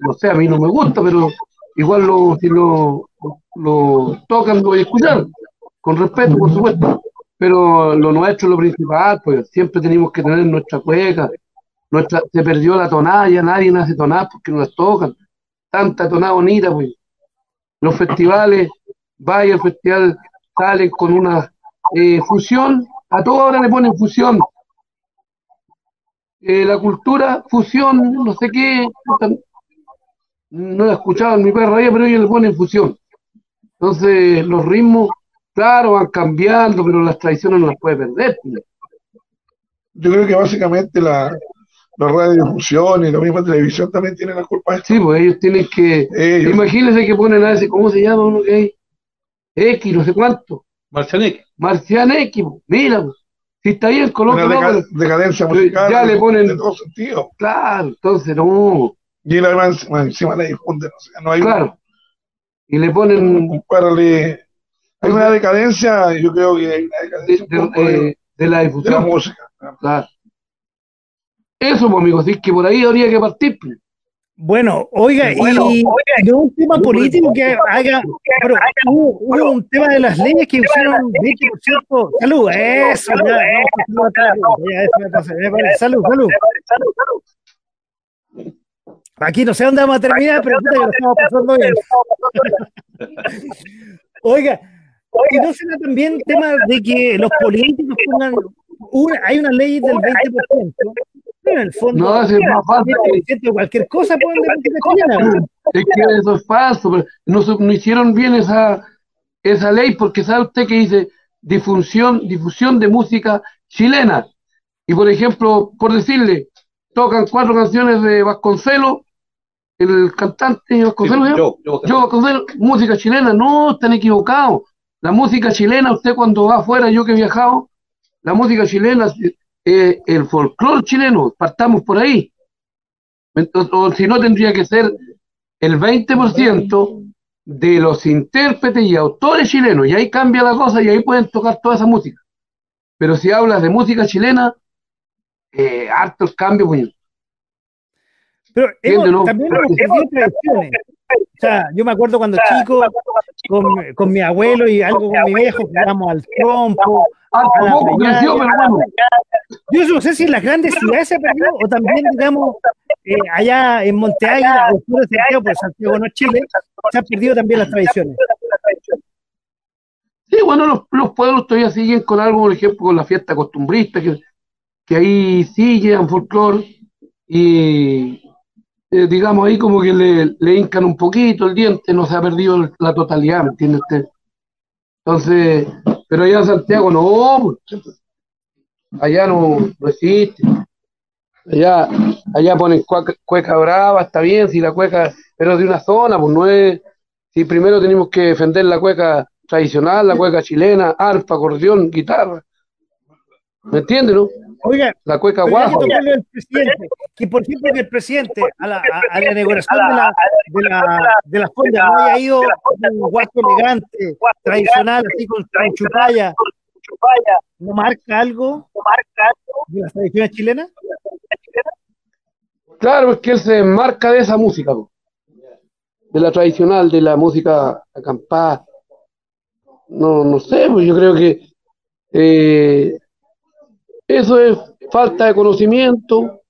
no sé, a mí no me gusta, pero igual lo, si lo, lo tocan, lo escuchar, con respeto, por supuesto, pero lo nuestro es lo principal, pues siempre tenemos que tener nuestra cueca, nuestra, se perdió la tonada, ya nadie hace tonada porque no las tocan, tanta tonada bonita, pues. Los festivales, vaya al festival, salen con una eh, fusión, a toda hora le ponen fusión. Eh, la cultura, fusión, no sé qué, no he escuchado en mi perra pero ellos le ponen fusión. Entonces, los ritmos, claro, van cambiando, pero las tradiciones no las puede perder. Yo creo que básicamente la, la radiodifusión y la misma televisión también tienen la culpa de esto. Sí, pues ellos tienen que. Imagínense que ponen a ese, ¿cómo se llama uno que hay? X, no sé cuánto. Marcianek. Marcianek, pues, mira, pues. Si está bien, coloca. Una decadencia musical. Ya le ponen. En todo sentido. Claro, entonces no. Y además, encima la difunden. O sea, no hay. Claro y le ponen... hay una decadencia, yo creo que hay una decadencia de, la difusión. De la música. Claro. Eso, pues, amigos, es que por ahí habría que partir. Pues. Bueno, oiga, y de un tema político que haga, pero hubo, un tema de las leyes que hicieron 20%. Salud, eso, ya, salud, salud. Aquí no sé dónde vamos a terminar, pero puta que lo estamos pasando bien. Oiga, y no será también tema de que los políticos pongan una, hay una ley del 20%, pero en el fondo No, es más fácil. de cualquier cosa ponen de música chilena. Es que eso es falso, pero no, se- no hicieron bien esa, esa ley porque sabe usted que dice difusión, difusión de música chilena. Y por ejemplo, por decirle, tocan cuatro canciones de Vasconcelos, el cantante Vasconcelos, ¿se llama? Yo, yo, Yo, Vasconcelos, música chilena, no, están equivocados. La música chilena, usted cuando va afuera, yo que he viajado, la música chilena, eh, el folclore chileno, partamos por ahí. Entonces, o si no, tendría que ser el 20% de los intérpretes y autores chilenos, y ahí cambia la cosa y ahí pueden tocar toda esa música. Pero si hablas de música chilena, eh, harto el cambio, pues. Pero hemos- también hemos perdido tradiciones. O sea, yo me acuerdo cuando chico, con, con mi abuelo y algo con mi viejo, jugamos al trompo. Ah, a la poco peñada. creció, pero bueno. Yo no sé si en las grandes ciudades se perdió o también, digamos, eh, allá en Monte Águila o sur de Santiago, Santiago no Chile, se han perdido también las tradiciones. Sí, bueno, los, los pueblos todavía siguen con algo, por ejemplo, con la fiesta costumbrista, que, que ahí sí llevan folclore y eh, digamos ahí como que le, le hincan un poquito el diente, no se ha perdido la totalidad, ¿me entiende? Entonces, pero allá en Santiago no, allá no, no existe. Allá, allá ponen cueca, brava, está bien, si la cueca, pero de una zona, pues no es, si primero tenemos que defender la cueca tradicional, la cueca chilena, arpa, acordeón, guitarra. ¿Me entiende, no? Oiga, La cueca guapo. que por ejemplo que el presidente a la, a, a la inauguración de la, de la, de la fonda no haya ido con un guapo elegante, tradicional, así con, con chupalla, ¿no marca algo de las tradiciones chilenas? Claro, es que él se enmarca de esa música, de la tradicional, de la música acampada. No, no sé, pues yo creo que eh, eso es falta de conocimiento.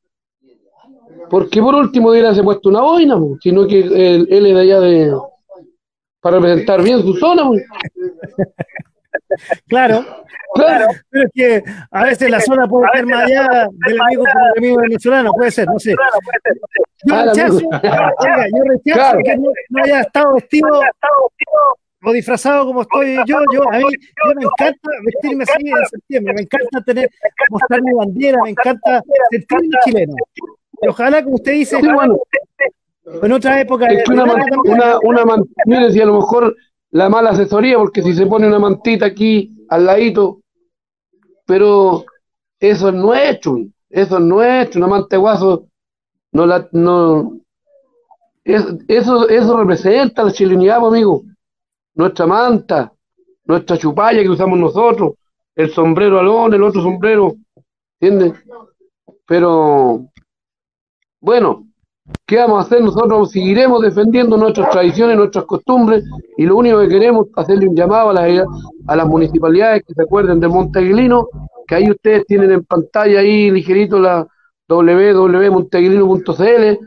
Porque por último debería haberse puesto una boina, po, sino que él, él es de allá de para representar bien su zona. po. Claro, Claro, pero es que a veces la zona puede ser más allá del amigo como el amigo venezolano, puede ser, no sé. Yo Ah, el rechazo, yo rechazo Claro. que no, no haya estado vestido o disfrazado como estoy yo. Yo a mí yo me encanta vestirme así en septiembre, me encanta tener mostrar mi bandera, me encanta sentirme chileno. Y ojalá, como usted dice, Sí, bueno. en otra época Es que una, una, una mire, si a lo mejor la mala asesoría, porque si se pone una mantita aquí al ladito, pero eso es nuestro, eso es nuestro, una manta de guaso, no la, no, es- eso, eso representa la chilenidad, amigo, nuestra manta, nuestra chupalla que usamos nosotros, el sombrero alón, el otro sombrero, ¿entiendes? Pero, bueno, ¿Qué vamos a hacer? Nosotros seguiremos defendiendo nuestras tradiciones, nuestras costumbres, y lo único que queremos es hacerle un llamado a las, a las municipalidades que se acuerden de Monteaguilino, que ahí ustedes tienen en pantalla ahí ligerito la www.monteaguilino.cl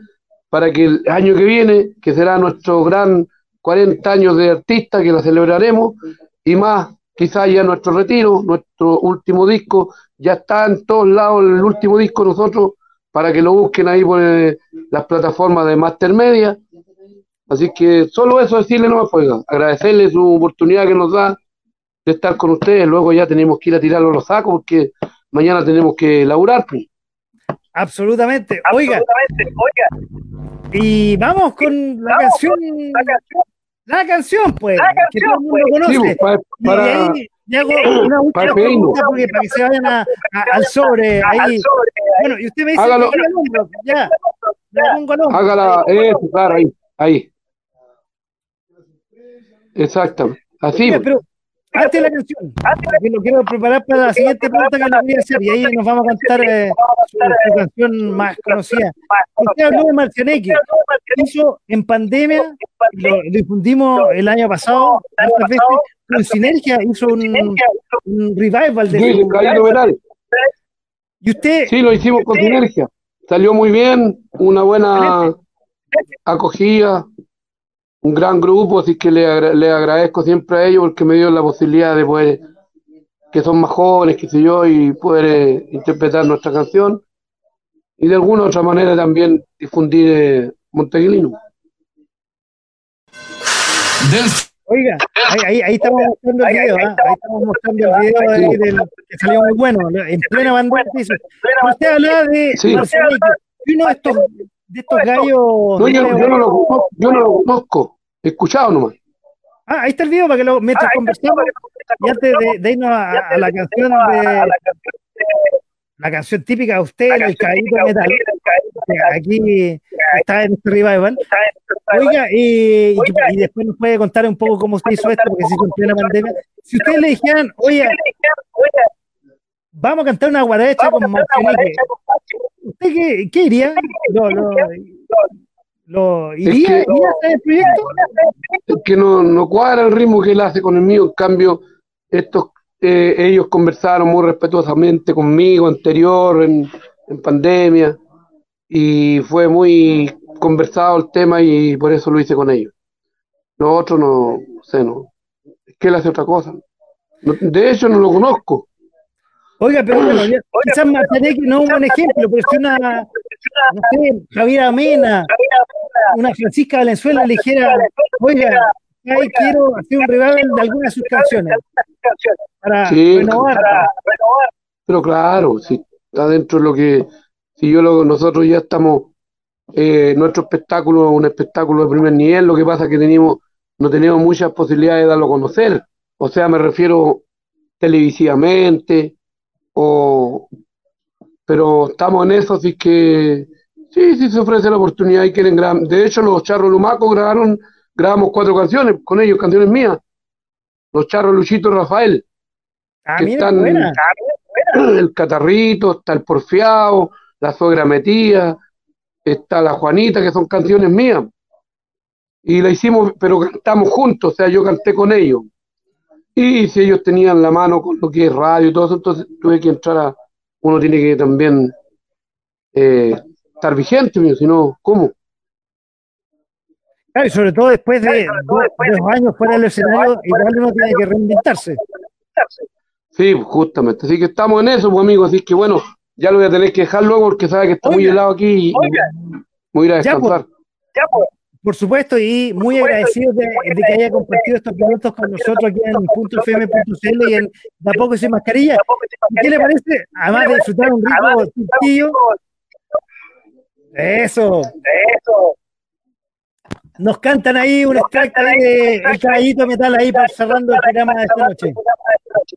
para que el año que viene, que será nuestro gran 40 años de artista, que la celebraremos, y más, quizás ya nuestro retiro, nuestro último disco, ya está en todos lados el último disco nosotros, para que lo busquen ahí por eh, las plataformas de Master Media. Así que solo eso decirle nomás, pues, oiga, agradecerle su oportunidad que nos da de estar con ustedes. Luego ya tenemos que ir a tirarlo a los sacos porque mañana tenemos que laburar. Pues. Absolutamente. Oiga, y vamos con la canción. La canción, pues, que todo el mundo conoce. Sí, pues, para, Y ahí le hago una última para pregunta porque para que se vayan a- a- al sobre ahí. Bueno, y usted me dice Hágalo. que el hombro, ya. La pongo al hombro. hágala, eso, claro, ahí, ahí. Exacto. Así, pues. pero antes de la canción, porque lo quiero preparar para la siguiente pregunta que le voy a hacer y ahí nos vamos a cantar eh, su, su canción más conocida. Usted habló de Marcianeque, hizo en pandemia, lo difundimos el año pasado, veces, con Sinergia hizo un, un revival de Sí, Veral. Y usted, Sí, lo hicimos con sinergia. Salió muy bien, una buena acogida, un gran grupo, así que le, le agradezco siempre a ellos porque me dio la posibilidad de poder, que son más jóvenes, que sé yo, y poder eh, interpretar nuestra canción y de alguna otra manera también difundir eh, Monteguilino. Oiga, ahí, ahí, estamos mostrando el video, ¿eh? ahí estamos mostrando el video ahí del, que salió muy bueno, en plena bandera. Usted hablaba de sí. uno de estos, de estos gallos. No, yo, yo, no lo conozco, yo no lo conozco, he escuchado nomás. Ah, ahí está el video para que lo mientras ah, conversamos y antes de, de irnos a, a, la canción de la canción típica de usted, el caballito metal. Aquí está en este revival. Oiga, y, y, después nos puede contar un poco cómo se hizo esto, porque se hizo en plena pandemia. Si ustedes le dijeran, oye, vamos a cantar una guaracha con Martinique, ¿usted qué, qué iría? Lo, lo, lo, ¿Iría, es que, ¿iría a hacer el proyecto? Es que no, no cuadra el ritmo que él hace con el mío, en cambio, estos eh, ellos conversaron muy respetuosamente conmigo anterior en, en, pandemia y fue muy conversado el tema y por eso lo hice con ellos. Los otros no, sé, no. Es que él hace otra cosa. de hecho, no lo conozco. Oiga, pero bueno, quizás que no es un buen ejemplo, pero si una, no sé, Javier Amena, una Francisca Valenzuela le dijera, oiga, ahí quiero hacer un revival de algunas de sus canciones. Para renovar. Pero claro, si está dentro de lo que, si yo lo, nosotros ya estamos, eh, nuestro espectáculo es un espectáculo de primer nivel, lo que pasa es que tenemos, no tenemos muchas posibilidades de darlo a conocer. O sea, me refiero televisivamente, o pero estamos en eso, así que sí, sí se ofrece la oportunidad y quieren grabar. De hecho, los Charros Lumaco grabaron, grabamos cuatro canciones con ellos, canciones mías. Los Charros Luchito Rafael. Ah, están, El catarrito, está el porfiado, la suegra metida, está la Juanita, que son canciones mías. Y la hicimos, pero cantamos juntos, o sea, yo canté con ellos. Y si ellos tenían la mano con lo que es radio y todo eso, entonces tuve que entrar a. Uno tiene que también eh, estar vigente, si no, ¿cómo? Claro, y sobre todo después de dos, años fuera del escenario, igual uno tiene que reinventarse. Sí, justamente. Así que estamos en eso, pues, amigos. Así que bueno, ya lo voy a tener que dejar luego porque sabe que está muy helado aquí y voy a ir a pues. descansar. Ya, pues. Por supuesto, y muy agradecido de, que haya compartido estos minutos con nosotros aquí en .fm.cl y en Da Poco Sin Mascarilla. ¿Qué le parece? Además de disfrutar un rico tintillo. Eso. Eso. Nos cantan ahí un extracto de El Caballito Metal ahí para cerrando el programa de esta noche.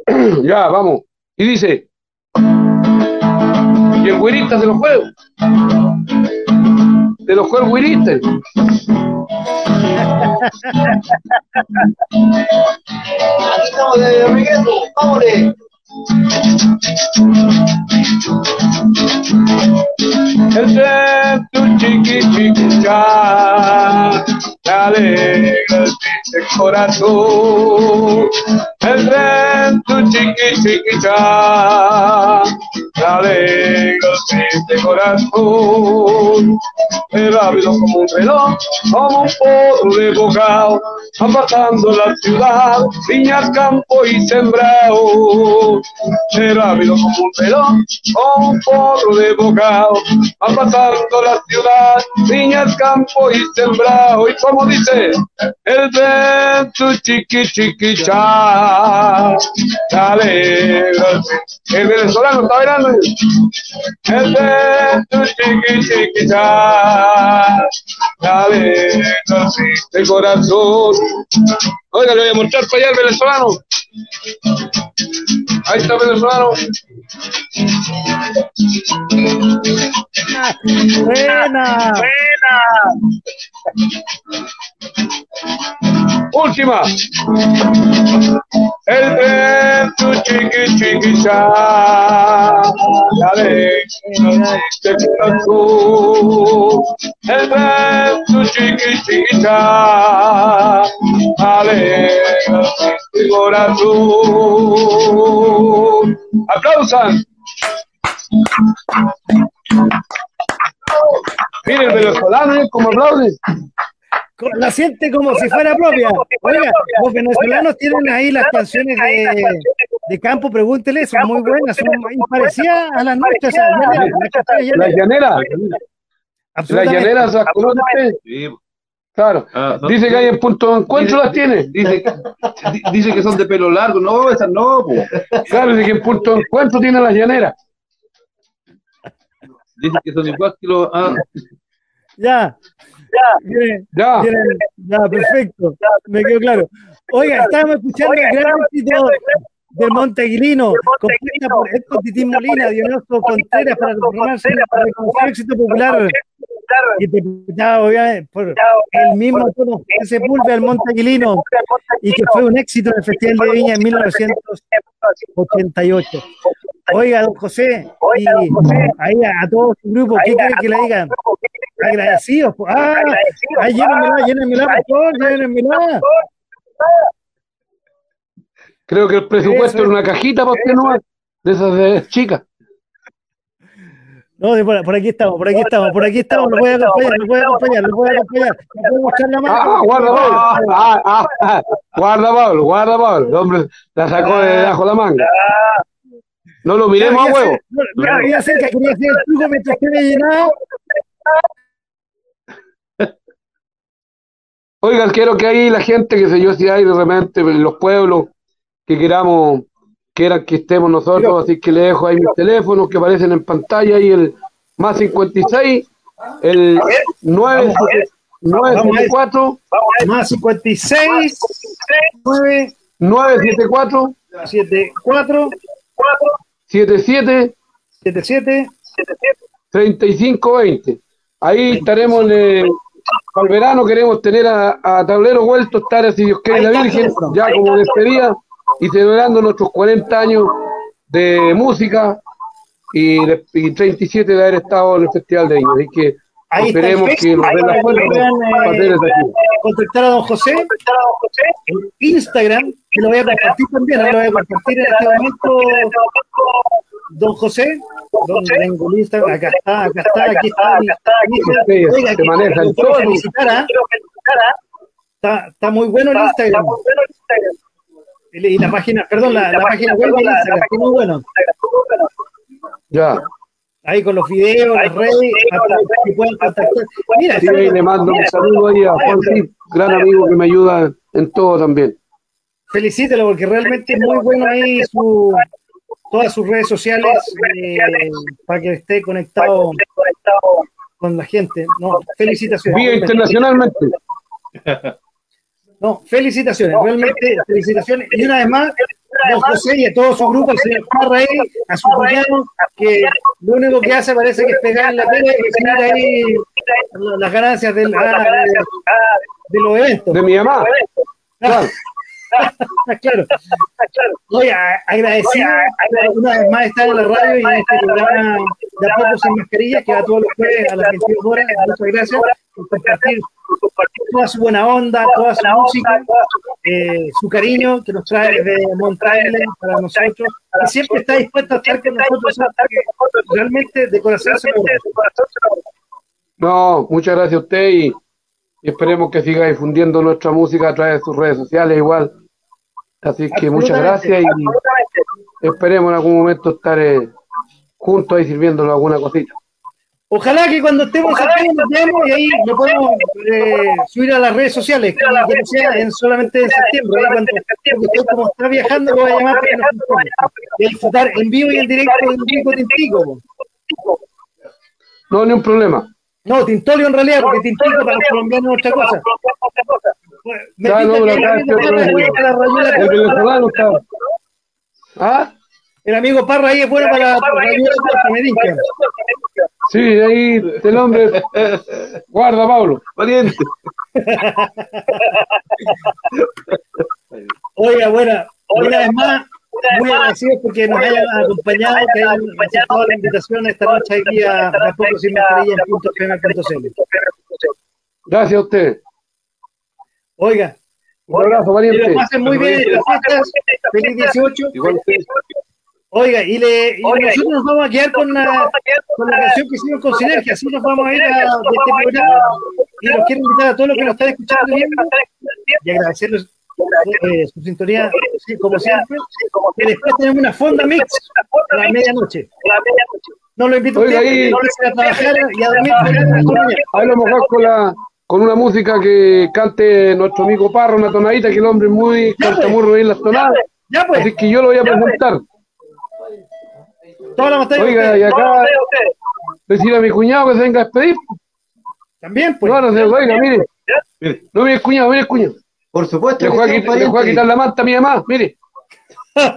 Ya, vamos. Y dice. Y el güirista se lo juego. Se lo juego el. Aquí estamos de regreso. ¡Vámonos! El tren, tu chiqui chiqui cha, te alegra el corazón. El tren, tu chiqui chiqui cha, te alegra el corazón. Es rápido como un reloj, como un potro de bocado, apartando la ciudad, viñas, campo y sembrado es rápido como un reloj o un porro de bocado, va pasando la ciudad, viñas, campo y sembrado, y como dice, el vento chiqui chiqui cha, dale, el venezolano está bailando, el vento chiqui chiqui cha, dale, el corazón, oiga, le voy a mostrar para allá el venezolano, Ahí está venezolano. Buena. Buena. Última. El vento chiqui chiqui cha. Dale, te corazón. El vento chiqui chiqui cha. Te corazón. ¡Aplausan! Mire, el venezolano es como aplaude. La siente como si fuera propia. Oiga, los venezolanos tienen ahí las canciones de, de campo, pregúntele, son muy buenas, son parecidas a las nuestras. La llanera. La llanera, ¿se conoce usted? Claro. Ah, dice que hay en punto de encuentro las tiene. Dice, dice que son de pelo largo. No, esas no. Po. Claro, dice que en punto de encuentro tiene las llaneras. Dice que son igual que los. Ah. Ya. Ya. ya. ya, perfecto. Me quedó claro. Oiga, estamos escuchando el gran éxito del Monteguilino, compuesta por Héctor Titín Molina, Dionisio Contreras para confirmarse para el éxito popular interpretado obviamente por el mismo tono que Sepulveda al Monteguilino y que fue un éxito en el Festival de Viña en 1988. Oiga, don José, y ahí a, todo su grupo, ¿qué quiere que le digan? Agradecidos. Ah, ahí llénenmela, llénenmela, por favor, llénenmela. Creo que el presupuesto es una cajita para usted no de esas de chicas. No, por, por, aquí estamos, por aquí estamos, por aquí estamos, lo voy a acompañar, lo voy a acompañar, lo voy a acompañar. la mano. Ah, guarda, Pablo. Ah, ah, ah, guarda, Pablo, guarda, Pablo. El hombre la sacó de debajo de la manga. No lo miremos a huevo. No, no, quería hacer, quería hacer el truco mientras usted me llenaba. Oiga, quiero que ahí la gente, que sé yo, si hay de repente en los pueblos que queramos quieran que estemos nosotros, así que le dejo ahí mis teléfonos que aparecen en pantalla y el más 56, el 974, más 56, 974, 74, 77, 77, 3520. Ahí estaremos en al verano queremos tener a, a Tablero Vuelto, estar así Dios quiere la Virgen, ya como despedida y celebrando nuestros 40 años de música y, de, y 37 de haber estado en el Festival de Viña. Así que Ahí esperemos que nos den la fuerza eh, contactar a don José en Instagram, que lo voy a compartir también, lo voy a compartir en este momento. Don José, ¿dónde tengo el Instagram? Acá está, acá está, aquí está. Oiga, se maneja el todo. Está, está muy bueno el Instagram. Y la página, perdón, la, la página web de Instagram, muy bueno. Ya. Ahí con los videos, las redes, que puedan contactar. Mira, sí, ahí le mando un saludo ahí a Juan Cip, gran amigo que me ayuda en todo también. Felicítelo porque realmente es muy bueno ahí su, todas sus redes sociales eh, para que esté conectado con la gente. No, felicitaciones. Vía internacionalmente. No, felicitaciones, realmente felicitaciones. Y una vez más, don José y a todo su grupo, el señor Parra ahí, a su cuñado, que lo único que hace parece que es pegar en la tele y recibir ahí las ganancias del, ah, de, los eventos. De mi mamá. Claro. Claro. Oye, agradecido una vez más estar en la radio y en este programa de a poco sin mascarilla que va todos los jueves a las 22 horas. Muchas gracias por compartir toda su buena onda, toda su música, eh, su cariño que nos trae de Montaile para nosotros, y siempre está dispuesto a estar con nosotros, realmente de corazón No, muchas gracias a usted y, esperemos que siga difundiendo nuestra música a través de sus redes sociales igual. Así que muchas gracias y esperemos en algún momento estar eh, juntos ahí sirviéndolo alguna cosita. Ojalá que cuando estemos aquí nos veamos y ahí lo podemos eh, subir a las redes sociales, que, no sea en, solamente en septiembre, ¿eh? cuando usted como está viajando lo voy a llamar para que nos y disfrutar en vivo y en directo del Tintico Tintico. No, ni un problema. No, Tintolio en realidad, porque Tintico para los colombianos es otra cosa. ¿Ah? El amigo Parra ahí es bueno para, la de Sí, ahí el hombre. Guarda, Pablo. Pariente. Oiga, bueno, una vez más, muy agradecidos porque nos hayan acompañado, que hayan aceptado la invitación esta noche aquí a, Poco Sin Gracias a usted. Oiga. Un abrazo, valiente. Que lo pasen muy bien estas fiestas. Feliz 18. Igual Oiga, y, le, y nosotros nos vamos a quedar con, la, con la canción que hicimos con Sinergia, así nos vamos a ir a, de este programa. Y los quiero invitar a todos los que nos están escuchando y agradecerles eh, su sintonía, como siempre. Que después tenemos una fonda mix a la medianoche. No lo invito Oiga, ahí, a trabajar y a dormir. Ahí lo mejor con la con una música que cante nuestro amigo Parra, una tonadita, que el hombre muy canta pues. muy ruido las tonadas. Ya, pues. Así que yo lo voy a presentar. Toda la batalla Oiga, y acá decir a mi cuñado que se venga a despedir. También, pues. No, no se oiga, mire. No, mire cuñado, mire el cuñado. Por supuesto. Le que fue, a sí, quitar, le fue a quitar la manta a mi mamá, mire. Está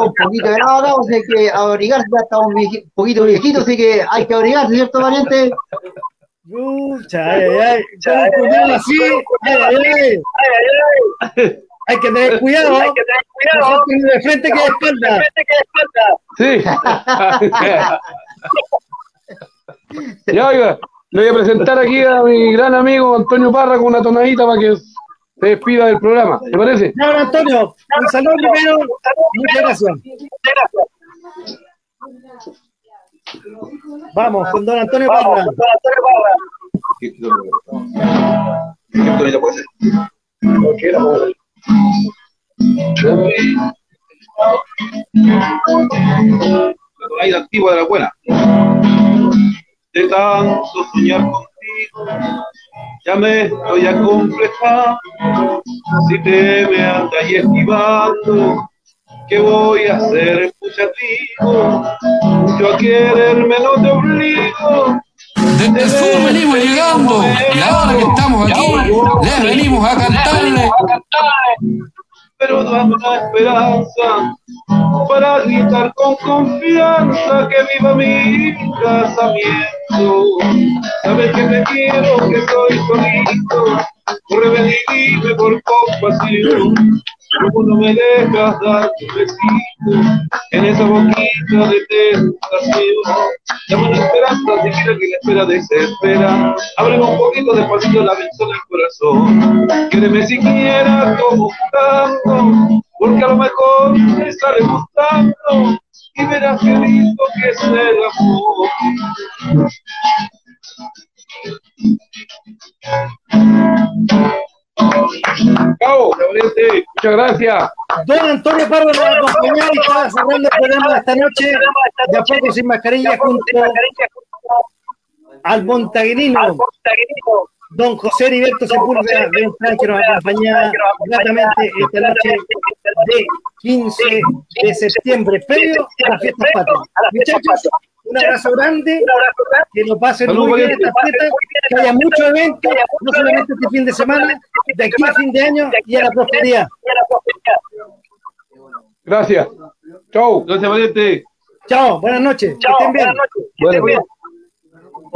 un poquito grave acá, o sea que abrigarse ya está un poquito viejito, así que hay que abrigarse, ¿cierto, pariente? Pucha, ay, ay, ay. Así, ay, ay, ay. Hay que tener cuidado. Hay que tener cuidado. de frente que de espalda. Sí. ya, oiga, le voy a presentar aquí a mi gran amigo Antonio Parra con una tonadita para que se despida del programa. ¿Te parece? Ya, don Antonio, un saludo primero. Muchas gracias. Vamos, con don Antonio Parra. La tonadita antigua de la buena. De tanto soñar contigo, ya me estoy acomplejando. Si te me andas y esquivando, ¿qué voy a hacer, puchatico? Yo a quererme no te obligo. Desde el sur venimos llegando y ahora que estamos aquí, les venimos a cantarle. pero dame una esperanza para gritar con confianza que viva mi casamiento. Sabes que te quiero, que soy solito, rebeldía por compasión. Como no me dejas dar tu besito en esa boquita de tentación. Dame una esperanza, si quiero que la espera desespera. Ábreme un poquito despacito la ventana del corazón. Quédeme siquiera como tanto, porque a lo mejor me sale gustando y verás qué lindo que es el amor. Cabo, Muchas gracias. Don Antonio Parra nos va a acompañar y está cerrando el programa de esta noche de a poco sin mascarilla junto al montaguerino don José Heriberto Sepúlveda de plan que nos acompaña gratamente esta noche de 15 de septiembre, previo a las fiestas patrias. Muchachos, un abrazo grande, que lo pasen muy bien estas fiestas, que haya muchos eventos, no solamente este fin de semana, de aquí a fin de año y a la prosperidad. Gracias. Chau. Gracias, Valiente. Chao, buenas noches. que estén bien. Que estén bien.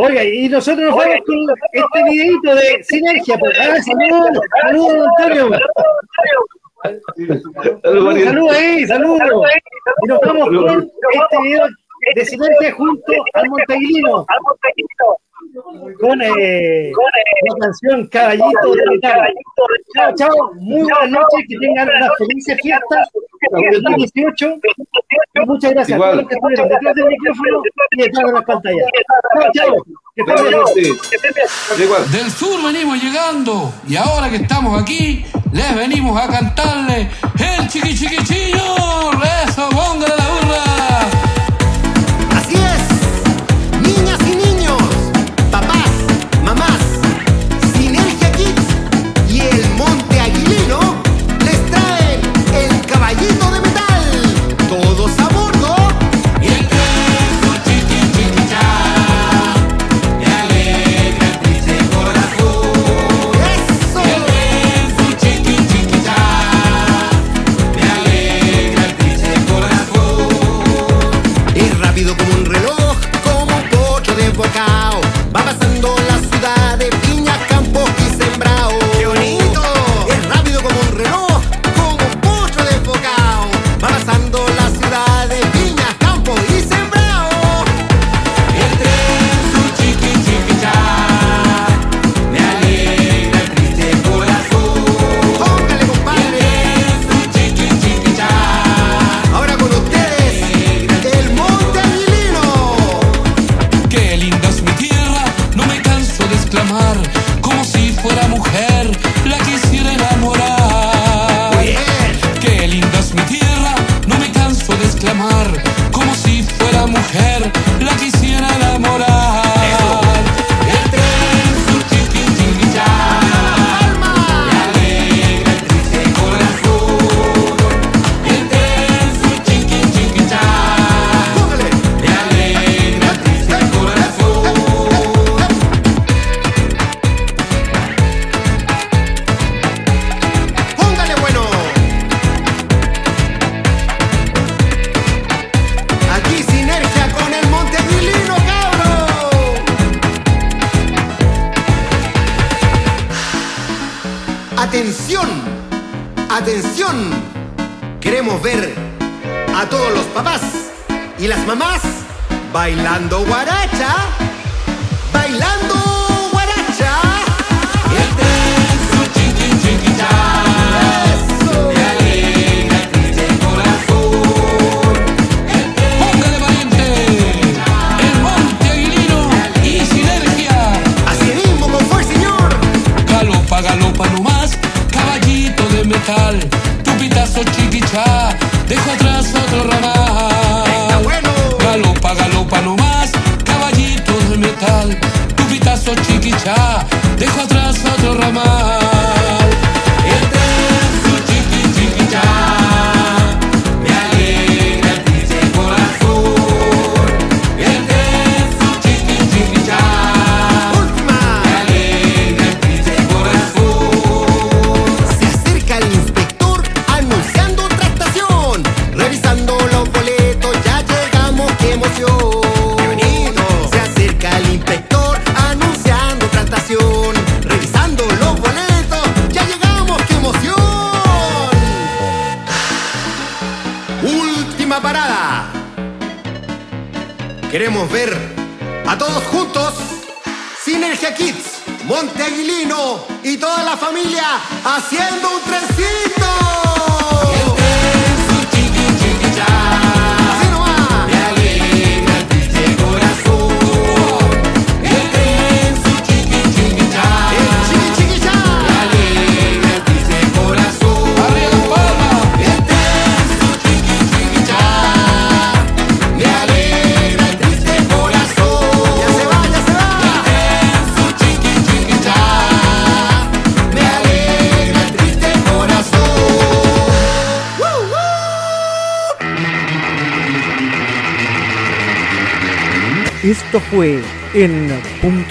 Oiga, y nosotros nos vamos con este videito de sinergia. Pues. Ah, saludos, saludos, Antonio. Saludos, Saludos ahí, saludos. Y nos vamos con este video de sinergia junto al Montaguilino. Con eh, la canción Caballito de Metal. Chao, chao. Muy buenas noches. Que tengan unas felices fiestas. El 2018. Y muchas gracias a todos los que estuvieron detrás del micrófono y detrás de las pantallas. Chao, chao. Que estén bien. Igual. Del sur venimos llegando y ahora que estamos aquí, les venimos a cantarle el chiqui chiquichillo. Eso, póngale la burra.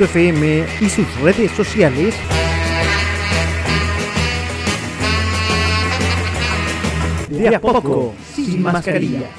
FM y sus redes sociales. De a poco, sin mascarilla.